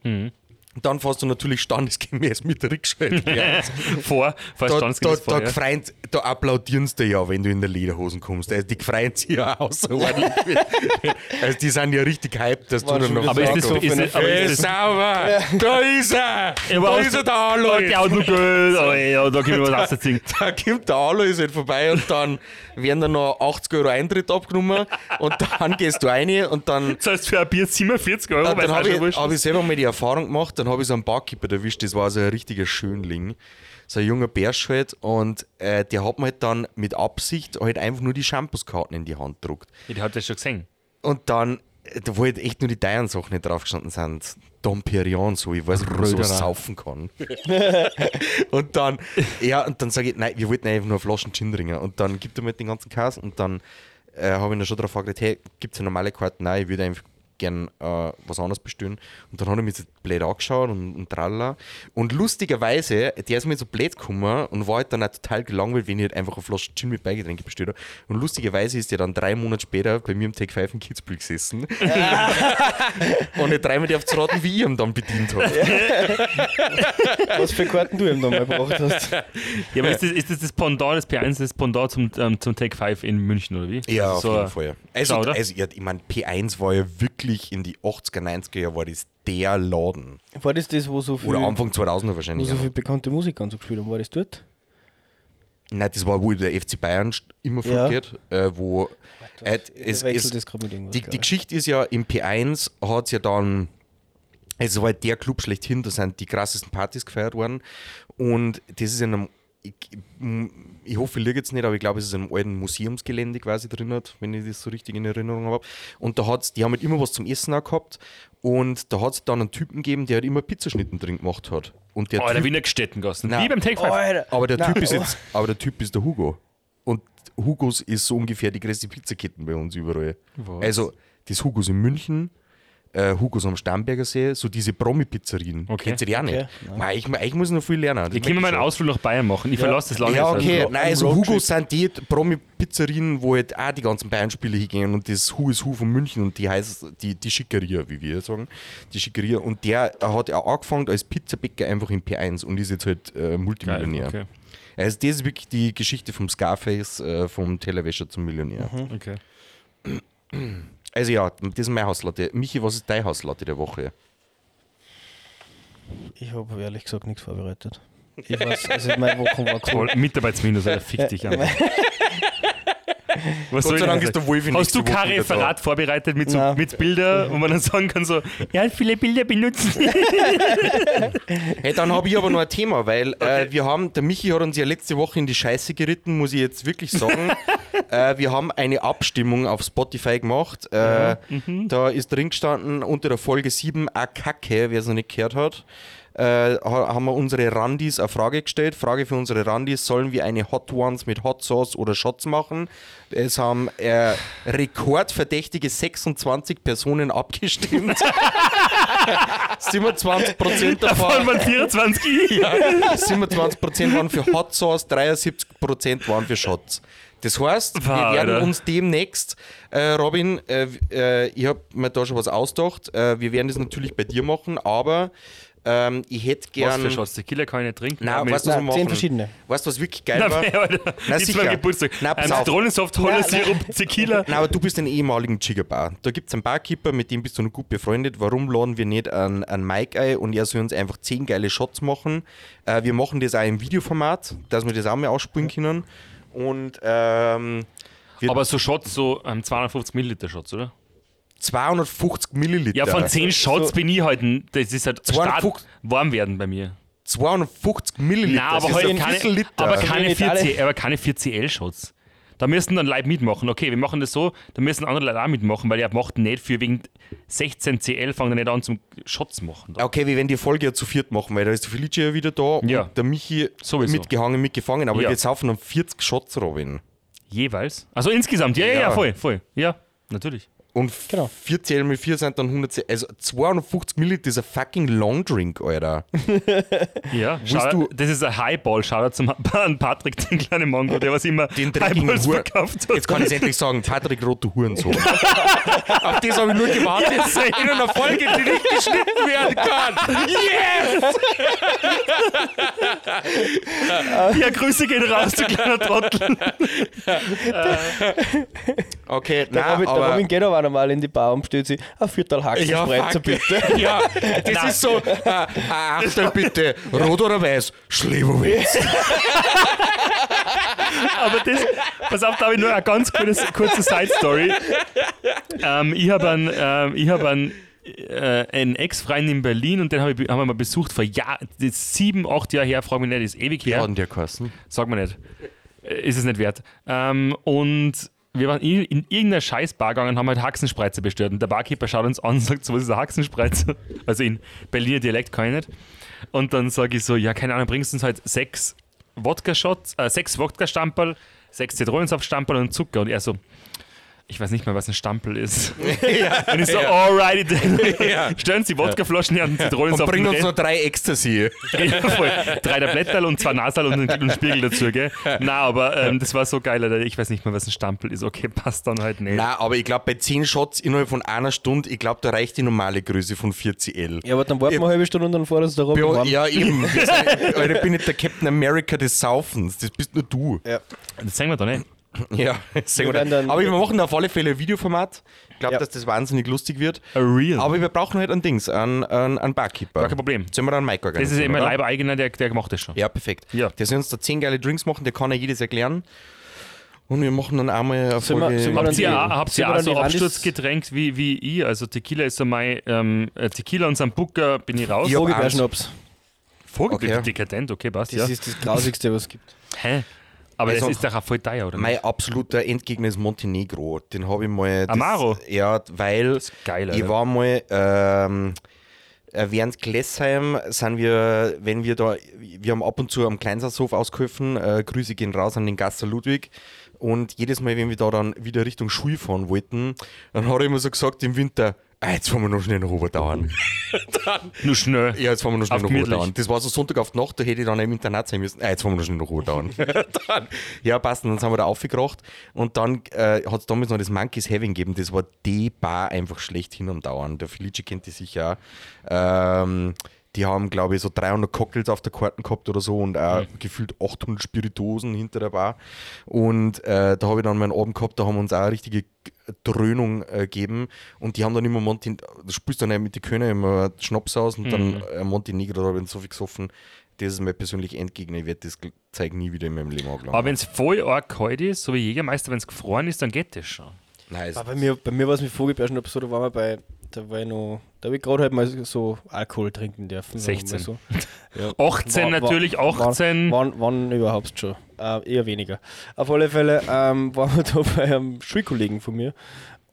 Speaker 2: Dann fährst du natürlich standesgemäß mit der Eins.
Speaker 3: Vor, vor
Speaker 2: da, da,
Speaker 3: Standesgemäß
Speaker 2: da,
Speaker 3: vor, ja.
Speaker 2: gefreien, da applaudieren sie dir ja, wenn du in der Lederhosen kommst. Also die freuen sich ja außerordentlich. also die sind ja richtig hyped, dass
Speaker 4: War
Speaker 2: du dann noch
Speaker 3: Aber ist das,
Speaker 4: so
Speaker 3: ist aber
Speaker 2: Ey,
Speaker 3: ist das,
Speaker 2: sauber! Da ist er!
Speaker 3: Ja,
Speaker 2: da ist er, der Alois!
Speaker 3: Geld, oh, ja, da wir was rausziehen.
Speaker 2: Da kommt der Alois halt vorbei und dann werden dann noch 80 Euro Eintritt abgenommen und dann gehst du rein und dann
Speaker 3: Das heißt, für ein Bier 47 Euro,
Speaker 2: dann,
Speaker 3: weil es
Speaker 2: dann habe ich, hab ich
Speaker 3: ist.
Speaker 2: selber mal die Erfahrung gemacht, dann habe ich so einen Barkeeper erwischt, das war so ein richtiger Schönling, so ein junger Bärsch halt, und äh, der hat mir halt dann mit Absicht halt einfach nur die Shampooskarten in die Hand gedruckt.
Speaker 3: Die hat das schon gesehen.
Speaker 2: Und dann, äh, da wo halt echt nur die teuren Sachen nicht draufgestanden sind, Dom Perignon, so, ich weiß nicht, ob man
Speaker 3: Röderer.
Speaker 2: saufen kann. und dann, ja, und dann sage ich, nein, wir wollten einfach nur Flaschen Gin trinken. Und dann gibt er mir den ganzen Kass und dann äh, habe ich ihn schon darauf gefragt, hey, gibt es eine normale Karte? Nein, ich würde einfach gern äh, was anderes bestellen. Und dann hat er mich so blöd angeschaut und, und tralala. Und lustigerweise, der ist mir so blöd gekommen und war halt dann auch total gelangweilt, wenn ich halt einfach eine Flasche Gin mit Beigetränke bestellt habe. Und lustigerweise ist der dann drei Monate später bei mir im Take 5 in Kitzbühel gesessen. und ich dreimal darf zu raten, wie ich ihn dann bedient habe.
Speaker 4: Was für Karten du ihm da mal gebracht hast.
Speaker 3: Ja, aber ist das, ist das das Pendant, das P1, das Pendant zum, ähm, zum Take 5 in München, oder wie?
Speaker 2: Ja, auf
Speaker 3: so,
Speaker 2: jeden Fall. Also,
Speaker 3: Schau, oder?
Speaker 2: also ja, ich meine, P1 war ja wirklich in die 80er, 90er Jahre war das der Laden.
Speaker 4: War das das, wo so viel,
Speaker 2: Oder Anfang 2000er
Speaker 4: wo
Speaker 2: wahrscheinlich.
Speaker 4: so
Speaker 2: auch noch.
Speaker 4: viele bekannte Musiker und so gespielt haben? War das dort?
Speaker 2: Nein, das war, wo der FC Bayern immer
Speaker 4: Ja.
Speaker 2: vorgeht, äh, wo äh, es, es,
Speaker 4: irgendwas.
Speaker 2: die, die
Speaker 4: ich.
Speaker 2: Geschichte ist ja, im P1 hat es ja dann, es war der Club schlechthin, da sind die krassesten Partys gefeiert worden und das ist in einem, ich, ich hoffe, ich liege jetzt nicht, aber ich glaube, es ist in einem alten Museumsgelände quasi drin, hat, wenn ich das so richtig in Erinnerung habe. Und da hat's, die haben halt immer was zum Essen auch gehabt und da hat es dann einen Typen gegeben, der halt immer Pizzaschnitten drin gemacht hat. Und der
Speaker 3: Oh, der
Speaker 2: Typ,
Speaker 3: Wiener Gestettengassen.
Speaker 2: Nein.
Speaker 3: Wie beim Take 5.
Speaker 4: Alter.
Speaker 2: aber der
Speaker 4: Nein,
Speaker 2: Typ ist
Speaker 4: oh.
Speaker 2: jetzt, aber der Typ ist der Hugo. Und Hugos ist so ungefähr die größte Pizzaketten bei uns überall.
Speaker 3: Was?
Speaker 2: Also das Hugos in München, äh, Hugos am Starnberger See, so diese Promi-Pizzerien.
Speaker 3: Okay.
Speaker 2: Kennst du die auch nicht?
Speaker 4: Okay,
Speaker 2: Mei, ich, ich muss noch viel lernen. Das
Speaker 3: Ich kann mal einen. Ausflug nach Bayern machen. Ich verlasse das Land
Speaker 2: Ja,
Speaker 3: jetzt.
Speaker 2: okay.
Speaker 3: Also.
Speaker 2: Nein,
Speaker 4: Ein
Speaker 2: also
Speaker 4: Roadtrip.
Speaker 2: Hugo sind die Promi-Pizzerien, wo halt auch die ganzen Bayern-Spiele hingehen und das Who is Who von München und die heißt die, die Schickeria, wie wir sagen. Die Schickeria. Und der hat ja angefangen als Pizzabäcker einfach in P1 und ist jetzt halt äh,
Speaker 3: Geil,
Speaker 2: Multimillionär.
Speaker 3: okay.
Speaker 2: Also das ist wirklich die Geschichte vom Scarface, äh, vom Tellerwäscher zum Millionär.
Speaker 3: okay.
Speaker 2: Also ja, das ist meine Hauslatte. Michi, was ist deine Hauslatte der Woche?
Speaker 4: Ich habe ehrlich gesagt nichts vorbereitet. Ich weiß, also meine Woche war cool.
Speaker 3: Mitarbeitsminus, Alter, fick dich an. Was
Speaker 2: Gott sei Dank ist der
Speaker 3: sagen?
Speaker 2: Wolfi
Speaker 3: Hast du kein. Referat vorbereitet mit, so,
Speaker 4: Nein.
Speaker 3: mit Bildern, wo man dann sagen kann so, ja, viele Bilder benutzen.
Speaker 2: Hey, dann habe ich aber noch ein Thema, weil äh, wir haben, der Michi hat uns ja letzte Woche in die Scheiße geritten, muss ich jetzt wirklich sagen. äh, wir haben eine Abstimmung auf Spotify gemacht. Äh, Da ist drin gestanden unter der Folge 7 a Kacke, wer es noch nicht gehört hat. Äh, ha- haben wir unsere Randis eine Frage gestellt. Frage für unsere Randis: Sollen wir eine Hot Ones mit Hot Sauce oder Shots machen? Es haben äh, rekordverdächtige 26 Personen abgestimmt. 27% davon.
Speaker 3: Davon waren 24.
Speaker 2: Ja, 27% waren für Hot Sauce, 73% waren für Shots. Das heißt, wir werden uns demnächst, äh, Robin, äh, äh, ich habe mir da schon was ausgedacht, äh, wir werden das natürlich bei dir machen, aber ähm, ich hätte
Speaker 3: Was
Speaker 2: gern...
Speaker 3: für Shots? Tequila kann ich nicht trinken.
Speaker 2: Nein, weißt du, was wir
Speaker 4: Nein,
Speaker 2: machen?
Speaker 4: zehn verschiedene.
Speaker 2: Weißt du, was wirklich geil war?
Speaker 3: Alter,
Speaker 2: Na,
Speaker 3: jetzt
Speaker 2: sicher.
Speaker 3: beim Geburtstag.
Speaker 2: Na, pass
Speaker 3: Ein
Speaker 2: auf.
Speaker 3: Zitronensaft, Hollersirup, Tequila.
Speaker 2: Nein, aber du bist ein ehemaligen Jiggerbar. Da gibt es einen Barkeeper, mit dem bist du noch gut befreundet. Warum laden wir nicht einen, einen Mike ein und er soll uns einfach 10 geile Shots machen? Äh, wir machen das auch im Videoformat, dass wir das auch mal ausspielen können. Und ähm,
Speaker 3: Aber so Shots, so ähm, 250 Milliliter Shots, oder?
Speaker 2: 250 Milliliter.
Speaker 3: Ja, von 10 Shots
Speaker 4: So-
Speaker 3: bin ich halt, ein- das ist halt Start
Speaker 2: 250
Speaker 3: warm werden bei mir.
Speaker 2: 250 Milliliter.
Speaker 3: Nein, aber, halt
Speaker 2: ein
Speaker 3: keine, aber, keine
Speaker 4: nicht alle.
Speaker 3: 4C, aber keine 4CL-Shots. Da müssen dann Leute mitmachen. Okay, wir machen das so, da müssen andere Leute auch mitmachen, weil er macht nicht für wegen 16 CL fangen er nicht an zum Shots machen. Da.
Speaker 2: Okay, wir werden die Folge ja zu viert machen, weil da ist der Felice ja wieder da
Speaker 3: Ja.
Speaker 2: und der Michi
Speaker 3: Sowieso.
Speaker 2: mitgehangen, mitgefangen. Aber
Speaker 3: Ja.
Speaker 2: wir saufen um 40 Shots, Robin.
Speaker 3: Jeweils. Also insgesamt, ja, ja, ja,
Speaker 2: Ja.
Speaker 3: voll, voll. Ja, natürlich.
Speaker 2: Und
Speaker 4: Genau.
Speaker 2: 4 CL mit 4 sind dann 100 CL. Also 250 Milliliter ist ein fucking Long Drink, Alter.
Speaker 3: Ja, schau,
Speaker 2: du-
Speaker 3: das ist ein Highball. Schau zum an Patrick, den kleinen Mongo, der was immer
Speaker 2: Den
Speaker 3: Highballs
Speaker 2: Hur-
Speaker 3: verkauft hat.
Speaker 2: Jetzt kann ich es endlich sagen, Patrick Rote Hurensohn. Auf das habe ich nur gewartet. In einer Folge, die nicht geschnitten werden kann. Yes!
Speaker 3: Ja, Grüße gehen raus, du kleiner Trottel.
Speaker 2: Okay,
Speaker 4: Der
Speaker 2: nein,
Speaker 4: Robin, der
Speaker 2: aber...
Speaker 4: Robin geht aber einmal in die Bar und bestellt sich ein Viertel Haxenspreizer,
Speaker 2: fuck.
Speaker 4: bitte.
Speaker 2: Ja, das ist so, äh, äh, Achtung bitte, rot oder weiß? Schlewowitz.
Speaker 3: Aber das, pass auf, da habe ich nur eine ganz kurze, kurze Side-Story. Ähm, ich habe einen, ähm, ich hab einen, äh, einen Ex-Freund in Berlin und den hab ich, haben wir mal besucht vor ist sieben, acht Jahre her, frage mich nicht, ist ewig her.
Speaker 2: der kosten?
Speaker 3: Sag mal nicht. Äh, Ist es nicht wert. Ähm, und wir waren in, in irgendeiner Scheißbar gegangen und haben halt Haxenspreizer bestellt. Und der Barkeeper schaut uns an und sagt so, was ist ein Haxenspreizer? Also in Berliner Dialekt kann ich nicht. Und dann sage ich so, ja, keine Ahnung, bringst du uns halt sechs Wodka-Shots, äh, sechs Wodka-Stamperl, sechs Zitronensaft-Stamperl und Zucker. Und er so, ich weiß nicht mal, was ein Stampel ist. und ich so, alrighty then. Stellen Sie Wodkaflaschen her und
Speaker 2: bring
Speaker 3: und
Speaker 2: uns
Speaker 3: Rest-
Speaker 2: noch drei Ecstasy.
Speaker 3: ja, voll. Drei Tabletterl und zwei Nasal und einen, Spiegel dazu, gell? Na, aber ähm, das war so geil, Alter. Ich weiß nicht mehr, was ein Stampel ist. Okay, passt dann halt nicht.
Speaker 2: Nein, aber ich glaube, bei 10 Shots innerhalb von einer Stunde, ich glaube, da reicht die normale Größe von 40L.
Speaker 4: Ja, aber dann warten wir eine halbe Stunde und dann fährt uns der Robin
Speaker 2: Ja, ja, eben. Alter, ich bin nicht der Captain America des Saufens. Das bist nur du.
Speaker 4: Ja.
Speaker 3: Das sagen wir doch nicht.
Speaker 2: Ja, sehr gut. Aber wir machen auf alle Fälle ein Videoformat. Ich glaube,
Speaker 4: Ja.
Speaker 2: dass das wahnsinnig lustig wird.
Speaker 3: A real.
Speaker 2: Aber wir brauchen halt ein Dings, einen, einen, einen Barkeeper.
Speaker 3: Gar kein Problem.
Speaker 2: Sollen wir dann Mike
Speaker 3: das
Speaker 2: organisieren?
Speaker 3: ist immer
Speaker 2: oder?
Speaker 3: Leibeigener, der, der macht das schon.
Speaker 2: Ja, perfekt.
Speaker 3: Ja.
Speaker 2: Der soll uns da 10 geile Drinks machen, der kann ja jedes erklären. Und wir machen dann einmal eine
Speaker 4: Sind wir-
Speaker 2: Folge.
Speaker 4: sind wir
Speaker 3: Habt
Speaker 4: dann
Speaker 3: ihr habt
Speaker 4: sind
Speaker 3: ihr auch so Absturzgetränk wie, wie ich? Also Tequila ist so mein, ähm, äh, Tequila und Sambuca bin ich raus.
Speaker 2: Ja,
Speaker 4: Vogelbeerschnaps.
Speaker 3: Vorgebildet,
Speaker 2: Okay.
Speaker 3: dekadent, okay, passt,
Speaker 4: Das
Speaker 3: ja.
Speaker 4: ist das Grausigste, was es gibt.
Speaker 3: Hä? Aber
Speaker 2: Also,
Speaker 3: das ist doch auch voll teuer, oder?
Speaker 2: Mein absoluter Endgegner ist Montenegro. Den habe ich mal. das-
Speaker 3: Amaro?
Speaker 2: Ja, weil
Speaker 3: geil,
Speaker 2: ich war mal. Ähm, äh, während Glessheim sind wir, wenn wir da, wir haben ab und zu am Kleinsatzhof ausgeholfen, äh, Grüße gehen raus an den Gasser Ludwig. Und jedes Mal, wenn wir da dann wieder Richtung Schule fahren wollten, dann hat er immer so gesagt im Winter, Ah, jetzt fahren wir noch schnell nach Oberdauern.
Speaker 3: Nur schnell.
Speaker 2: Ja, jetzt fahren wir noch schnell nach. Oberdauern. Das war so Sonntag auf die Nacht, da hätte ich dann im Internat sein müssen. Ah, jetzt fahren wir noch schnell nach Oberdauern. dann, ja, passt. Und dann sind wir da aufgekracht. Und dann äh, hat es damals noch das Monkeys Having gegeben. Das war die Bar einfach schlechthin am Dauern. Der Felice kennt die sicher auch. Ähm, die haben, glaube ich, so 300 Cocktails auf der Karten gehabt oder so und auch gefühlt 800 Spirituosen hinter der Bar. Und äh, da habe ich dann meinen Abend gehabt, da haben wir uns auch eine richtige Dröhnung äh, gegeben und die haben dann immer Monti, du spielst dann mit den Könner immer Schnaps aus und dann äh, Montenegro, da habe ich so viel gesoffen. Das ist mir persönlich entgegnen. Ich werde das Zeug nie wieder in meinem Leben angelangen.
Speaker 3: Aber wenn es voll arg kalt ist, so wie Jägermeister, wenn es gefroren ist, dann geht das schon.
Speaker 4: Ah, bei mir, bei mir war es mit Vogelbeerschnaps so, da waren wir bei, da war ich noch, da habe ich gerade halt mal so Alkohol trinken dürfen. sagen wir
Speaker 3: 16.
Speaker 4: mal So. Ja.
Speaker 3: 18
Speaker 4: War- war-
Speaker 3: natürlich, 18.
Speaker 4: Wann, wann überhaupt schon? Äh, eher weniger. Auf alle Fälle ähm, waren wir da bei einem Schulkollegen von mir.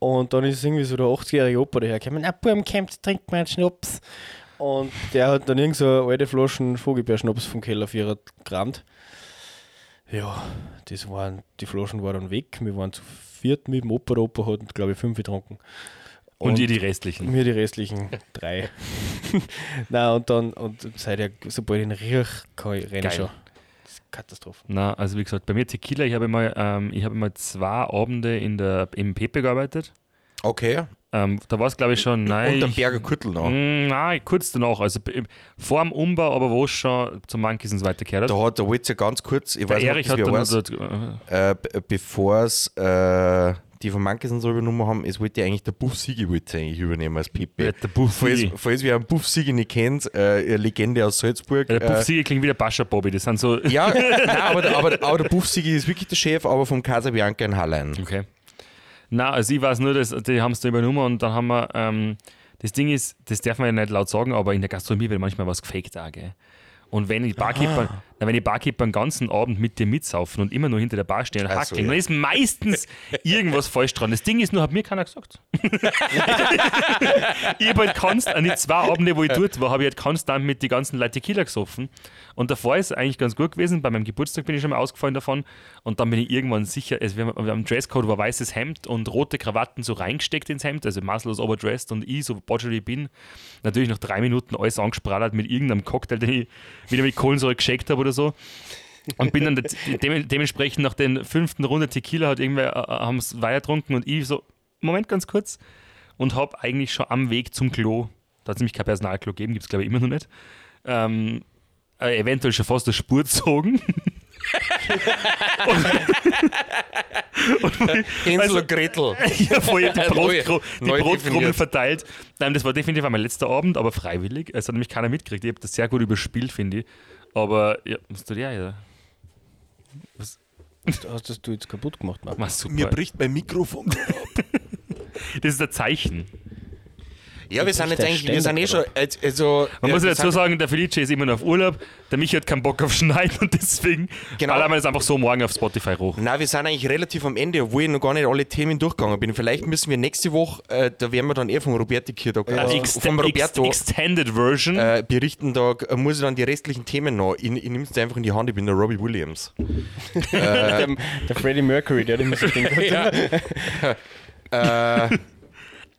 Speaker 4: Und dann ist irgendwie so der 80-jährige Opa dahergekommen. Na, Buben, kommt, trinkt einen Schnaps. Und der hat dann irgend so alte Flaschen Vogelbeerschnaps vom Keller für gerannt. Ja, das waren, die Flaschen waren dann weg. Wir waren zu viert mit dem Opa. Der Opa hat, glaube ich, fünf getrunken.
Speaker 3: Und, ihr die restlichen.
Speaker 4: Mir die restlichen drei. Na und dann, und seither, sobald ich ihn riech, kann ich rennen
Speaker 3: Geil.
Speaker 4: schon. Das ist Katastrophe.
Speaker 3: Na, also wie gesagt, bei mir Tequila, ich habe mal, ähm, ich habe mal zwei Abende in der, im Pepe gearbeitet.
Speaker 2: okay.
Speaker 3: Ähm, da war es, glaube ich, schon, nein.
Speaker 2: Und am Kürtel noch.
Speaker 3: Mm, Nein, kurz danach, also vor dem Umbau, aber wo es schon zum Monkeys ins weitergekehrt hat.
Speaker 2: Da hat der Witz ja ganz kurz, ich
Speaker 3: Der
Speaker 2: weiß
Speaker 3: Erich
Speaker 2: nicht,
Speaker 3: hat dann
Speaker 2: äh, bevor es äh, die von Monkeys so übernommen haben, es wollte ja eigentlich der Buff wollte eigentlich übernehmen als Pipi.
Speaker 3: Ja, der Buff
Speaker 2: falls,
Speaker 3: Sigi.
Speaker 2: falls wer einen Buff Sigi nicht kennt, äh, Legende aus Salzburg.
Speaker 3: der Puff
Speaker 2: äh,
Speaker 3: Siege klingt wie der Bascha Bobby, das sind so.
Speaker 2: ja, nein, aber, der- aber, aber der Buff Sigi ist wirklich der Chef, aber vom Casabianca in Hallein.
Speaker 3: Okay. Na, also ich weiß nur, dass die haben es da übernommen und dann haben wir, ähm, das Ding ist, das darf man ja nicht laut sagen, aber in der Gastronomie wird manchmal was gefaked auch, gell? Und wenn die Barkeeper, na, wenn die Barkeeper den ganzen Abend mit dir mitsaufen und immer nur hinter der Bar stehen und
Speaker 2: Ach so,
Speaker 3: hackeln,
Speaker 2: ja.
Speaker 3: dann ist meistens irgendwas falsch dran. Das Ding ist nur, hat mir keiner gesagt. ich habe halt konstant, an die zwei Abende, wo ich dort war, habe ich halt konstant mit den ganzen Leuten Tequila gesoffen. Und davor ist es eigentlich ganz gut gewesen. Bei meinem Geburtstag bin ich schon mal ausgefallen davon. Und dann bin ich irgendwann sicher, also wir haben, wir haben Dresscode, war weißes Hemd und rote Krawatten so reingesteckt ins Hemd, also maßlos overdressed und ich, so wie ich bin, natürlich nach drei Minuten alles angesprallert mit irgendeinem Cocktail, den ich wieder mit Kohlensäure gescheckt habe oder so. Und bin dann de dem, dementsprechend nach den fünften Runde Tequila hat irgendwer äh, haben es getrunken und ich so, Moment ganz kurz, und habe eigentlich schon am Weg zum Klo, da hat es nämlich kein Personalklo gegeben, gibt es glaube ich immer noch nicht, ähm, äh, eventuell schon fast eine Spur gezogen.
Speaker 2: Hänsel und Gretel.
Speaker 3: ja, voll die, Brotkru die Brotkrummel verteilt. Nein, das war definitiv mein letzter Abend, aber freiwillig. Es hat nämlich keiner mitgekriegt. Ich habe das sehr gut überspielt, finde ich. Aber ja, was tut der ja? Was?
Speaker 4: Hast das du jetzt kaputt gemacht, Marc?
Speaker 3: Mach super.
Speaker 2: Mir bricht mein Mikrofon.
Speaker 3: das ist ein Zeichen.
Speaker 2: Ja, wir sind jetzt eigentlich, wir sind eh schon, also...
Speaker 3: Man
Speaker 2: ja,
Speaker 3: muss ja dazu sagen, der Felice ist immer noch auf Urlaub. Der Michi hat keinen Bock auf Schneiden und deswegen
Speaker 2: Genau.
Speaker 3: ballern wir das einfach so morgen auf Spotify hoch.
Speaker 2: Nein, wir sind eigentlich relativ am Ende, obwohl ich noch gar nicht alle Themen durchgegangen bin. Vielleicht müssen wir nächste Woche, äh, da werden wir dann eh vom Roberti hier, da, also
Speaker 3: Ext
Speaker 2: vom Roberto
Speaker 3: Ex Extended Version.
Speaker 2: äh, berichten, da äh, muss ich dann die restlichen Themen noch. Ich, ich nehme es einfach in die Hand, ich bin der Robbie Williams.
Speaker 4: der, der Freddie Mercury, der hat immer so den
Speaker 2: Äh,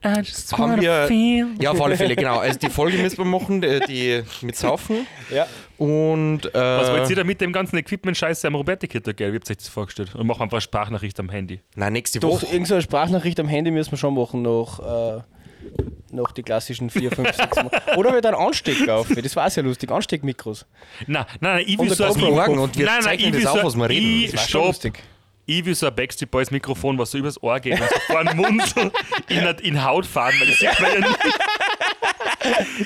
Speaker 3: I just
Speaker 2: haben wir, ja, auf alle Fälle, genau. Also die Folge müssen wir machen, die, die mit Saufen.
Speaker 4: Ja.
Speaker 2: Und äh,
Speaker 3: Was wollt ihr da mit dem ganzen Equipment-Scheiße am Roberti-Kit gell? Wie habt ihr euch das vorgestellt? Und machen einfach eine Sprachnachricht am Handy.
Speaker 2: nein, nächste
Speaker 4: Doch,
Speaker 2: Woche.
Speaker 4: irgendeine Sprachnachricht am Handy müssen wir schon machen, noch, äh, noch die klassischen 4, 5, 6 Mal. Oder wir dann Anstecker auf. Das war sehr lustig. Ansteckmikros.
Speaker 3: Nein, nein, nein, ich will
Speaker 4: Und
Speaker 3: so
Speaker 2: morgen und wir
Speaker 3: nein, nein,
Speaker 2: zeichnen
Speaker 3: ich will
Speaker 2: das
Speaker 3: so
Speaker 2: auf, was wir reden.
Speaker 3: Ich,
Speaker 2: Das
Speaker 4: war schon
Speaker 3: stopp.
Speaker 4: lustig.
Speaker 3: Ich will so ein Backstreet Boys Mikrofon, was so übers Ohr geht und so vor den Mund so in, in Haut fahren, weil das sieht man ja nicht.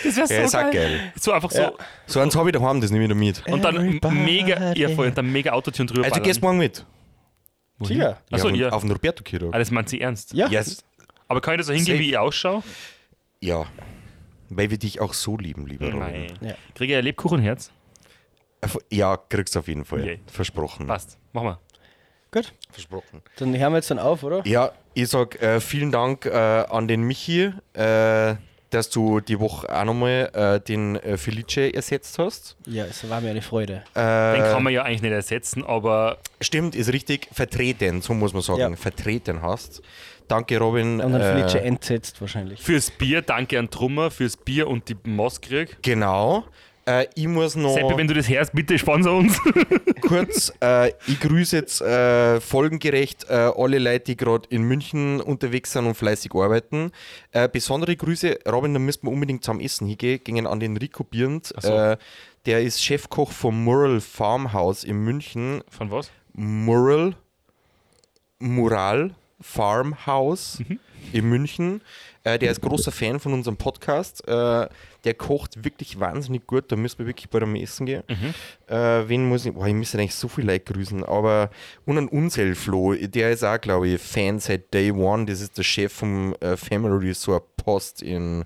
Speaker 3: Das wäre so
Speaker 2: Ja, ist
Speaker 3: geil.
Speaker 2: geil.
Speaker 3: So einfach so.
Speaker 4: Ja.
Speaker 2: So eins habe ich daheim, das nehme ich da mit.
Speaker 3: Und dann
Speaker 4: Everybody.
Speaker 3: mega, ja voll, und dann mega Autotune drüber
Speaker 2: Also
Speaker 3: ballern.
Speaker 2: gehst morgen mit.
Speaker 4: Sicher.
Speaker 3: Achso,
Speaker 2: ja. Auf den Roberto Kiro.
Speaker 3: Ah, das meint sie ernst.
Speaker 4: Ja.
Speaker 2: Yes.
Speaker 3: Aber kann ich da so hingehen,
Speaker 2: Safe.
Speaker 3: wie ich ausschaue?
Speaker 2: Ja. Weil wir dich auch so lieben, lieber Robin.
Speaker 3: Nein.
Speaker 4: Ja.
Speaker 3: Kriege ich ein Lebkuchenherz?
Speaker 2: Ja, kriegst du auf jeden Fall.
Speaker 3: Okay.
Speaker 2: Versprochen.
Speaker 3: Passt. Mach mal.
Speaker 4: Gut.
Speaker 2: Versprochen.
Speaker 4: Dann hören wir jetzt dann auf, oder?
Speaker 2: Ja, ich sag äh, vielen Dank äh, an den Michi, äh, dass du die Woche auch nochmal äh, den äh, Felice ersetzt hast.
Speaker 4: Ja, es war mir eine Freude.
Speaker 3: Den kann man ja eigentlich nicht ersetzen, aber
Speaker 2: Stimmt, ist richtig. Vertreten, so muss man sagen.
Speaker 4: Ja.
Speaker 2: Vertreten hast. Danke, Robin.
Speaker 4: Und dann
Speaker 2: äh,
Speaker 4: Felice entsetzt wahrscheinlich.
Speaker 3: fürs Bier danke an Trummer, fürs Bier und die Maske.
Speaker 2: Genau. Äh, ich muss noch
Speaker 3: Seppi, wenn du das hörst, bitte sponsor uns.
Speaker 2: kurz, äh, ich grüße jetzt äh, folgengerecht äh, alle Leute, die gerade in München unterwegs sind und fleißig arbeiten. Äh, besondere Grüße, Robin, da müssten wir unbedingt zum Essen hingehen, gingen an den Rico Birnd.
Speaker 3: so.
Speaker 2: Äh, der ist Chefkoch vom Mural Farmhouse in München.
Speaker 3: Von was?
Speaker 2: Mural, Mural Farmhouse in München. Äh, der ist großer Fan von unserem Podcast. Äh, der kocht wirklich wahnsinnig gut. Da müssen wir wirklich bei dem Essen gehen. Äh, wen muss ich? Boah, ich müsste eigentlich so viel Leute grüßen. Aber und ein Unselflo, der ist auch, glaube ich, Fan seit Day One. Das ist der Chef vom äh, Family Resort Post in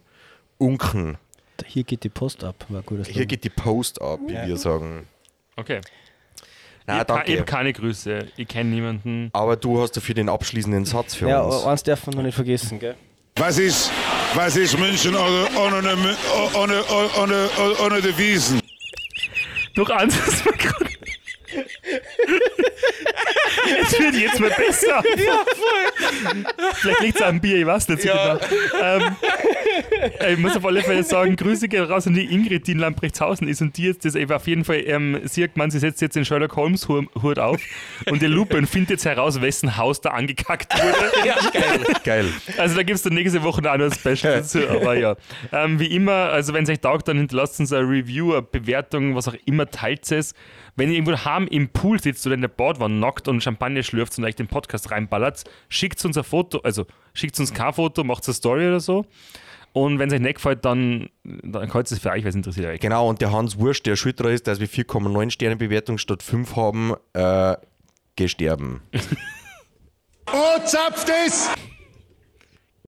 Speaker 2: Unken.
Speaker 4: Hier geht die Post ab. War ein gutes
Speaker 2: Hier geht die Post ab, wie wir sagen.
Speaker 3: Okay.
Speaker 2: Na,
Speaker 3: ich habe
Speaker 2: danke.
Speaker 3: hab keine Grüße. Ich kenne niemanden.
Speaker 2: Aber du hast dafür den abschließenden Satz für
Speaker 4: Ja,
Speaker 2: uns.
Speaker 4: eins darf man noch nicht vergessen, gell?
Speaker 5: Was ist, was ist München ohne, ohne, ohne, ohne, ohne, ohne die Wiesen?
Speaker 3: Durch eins ist mir gerade. Es wird jetzt mal besser. Ja, voll. Vielleicht liegt es am Bier, ich weiß nicht so genau. Ähm, ich muss auf alle Fälle sagen, Grüße gehen raus an die Ingrid, die in Lamprechtshausen ist und die jetzt das eben auf jeden Fall, ähm, sieht man, sie setzt jetzt den Sherlock Holmes Hu- Hut auf und die Lupe und findet jetzt heraus, wessen Haus da angekackt wurde.
Speaker 2: Ja, geil. geil.
Speaker 3: Also da gibt es dann nächste Woche auch noch ein Special dazu. Aber ja, ähm, wie immer, also wenn es euch taugt, dann hinterlasst uns ein Review, eine Bewertung, was auch immer, teilt es. Wenn ihr irgendwo daheim im Pool sitzt oder in der Badwanne nackt und Champagner schlürft und euch den Podcast reinballert, schickt uns ein Foto, also schickt uns kein Foto, macht eine Story oder so. Und wenn es euch nicht gefällt, dann, dann könnt ihr es für euch, weil es interessiert euch.
Speaker 2: Genau, und der Hans Wurst, der schuld dran ist, dass wir 4,9 Sterne Bewertung statt 5 haben, äh, gesterben.
Speaker 5: Oh, zapft es!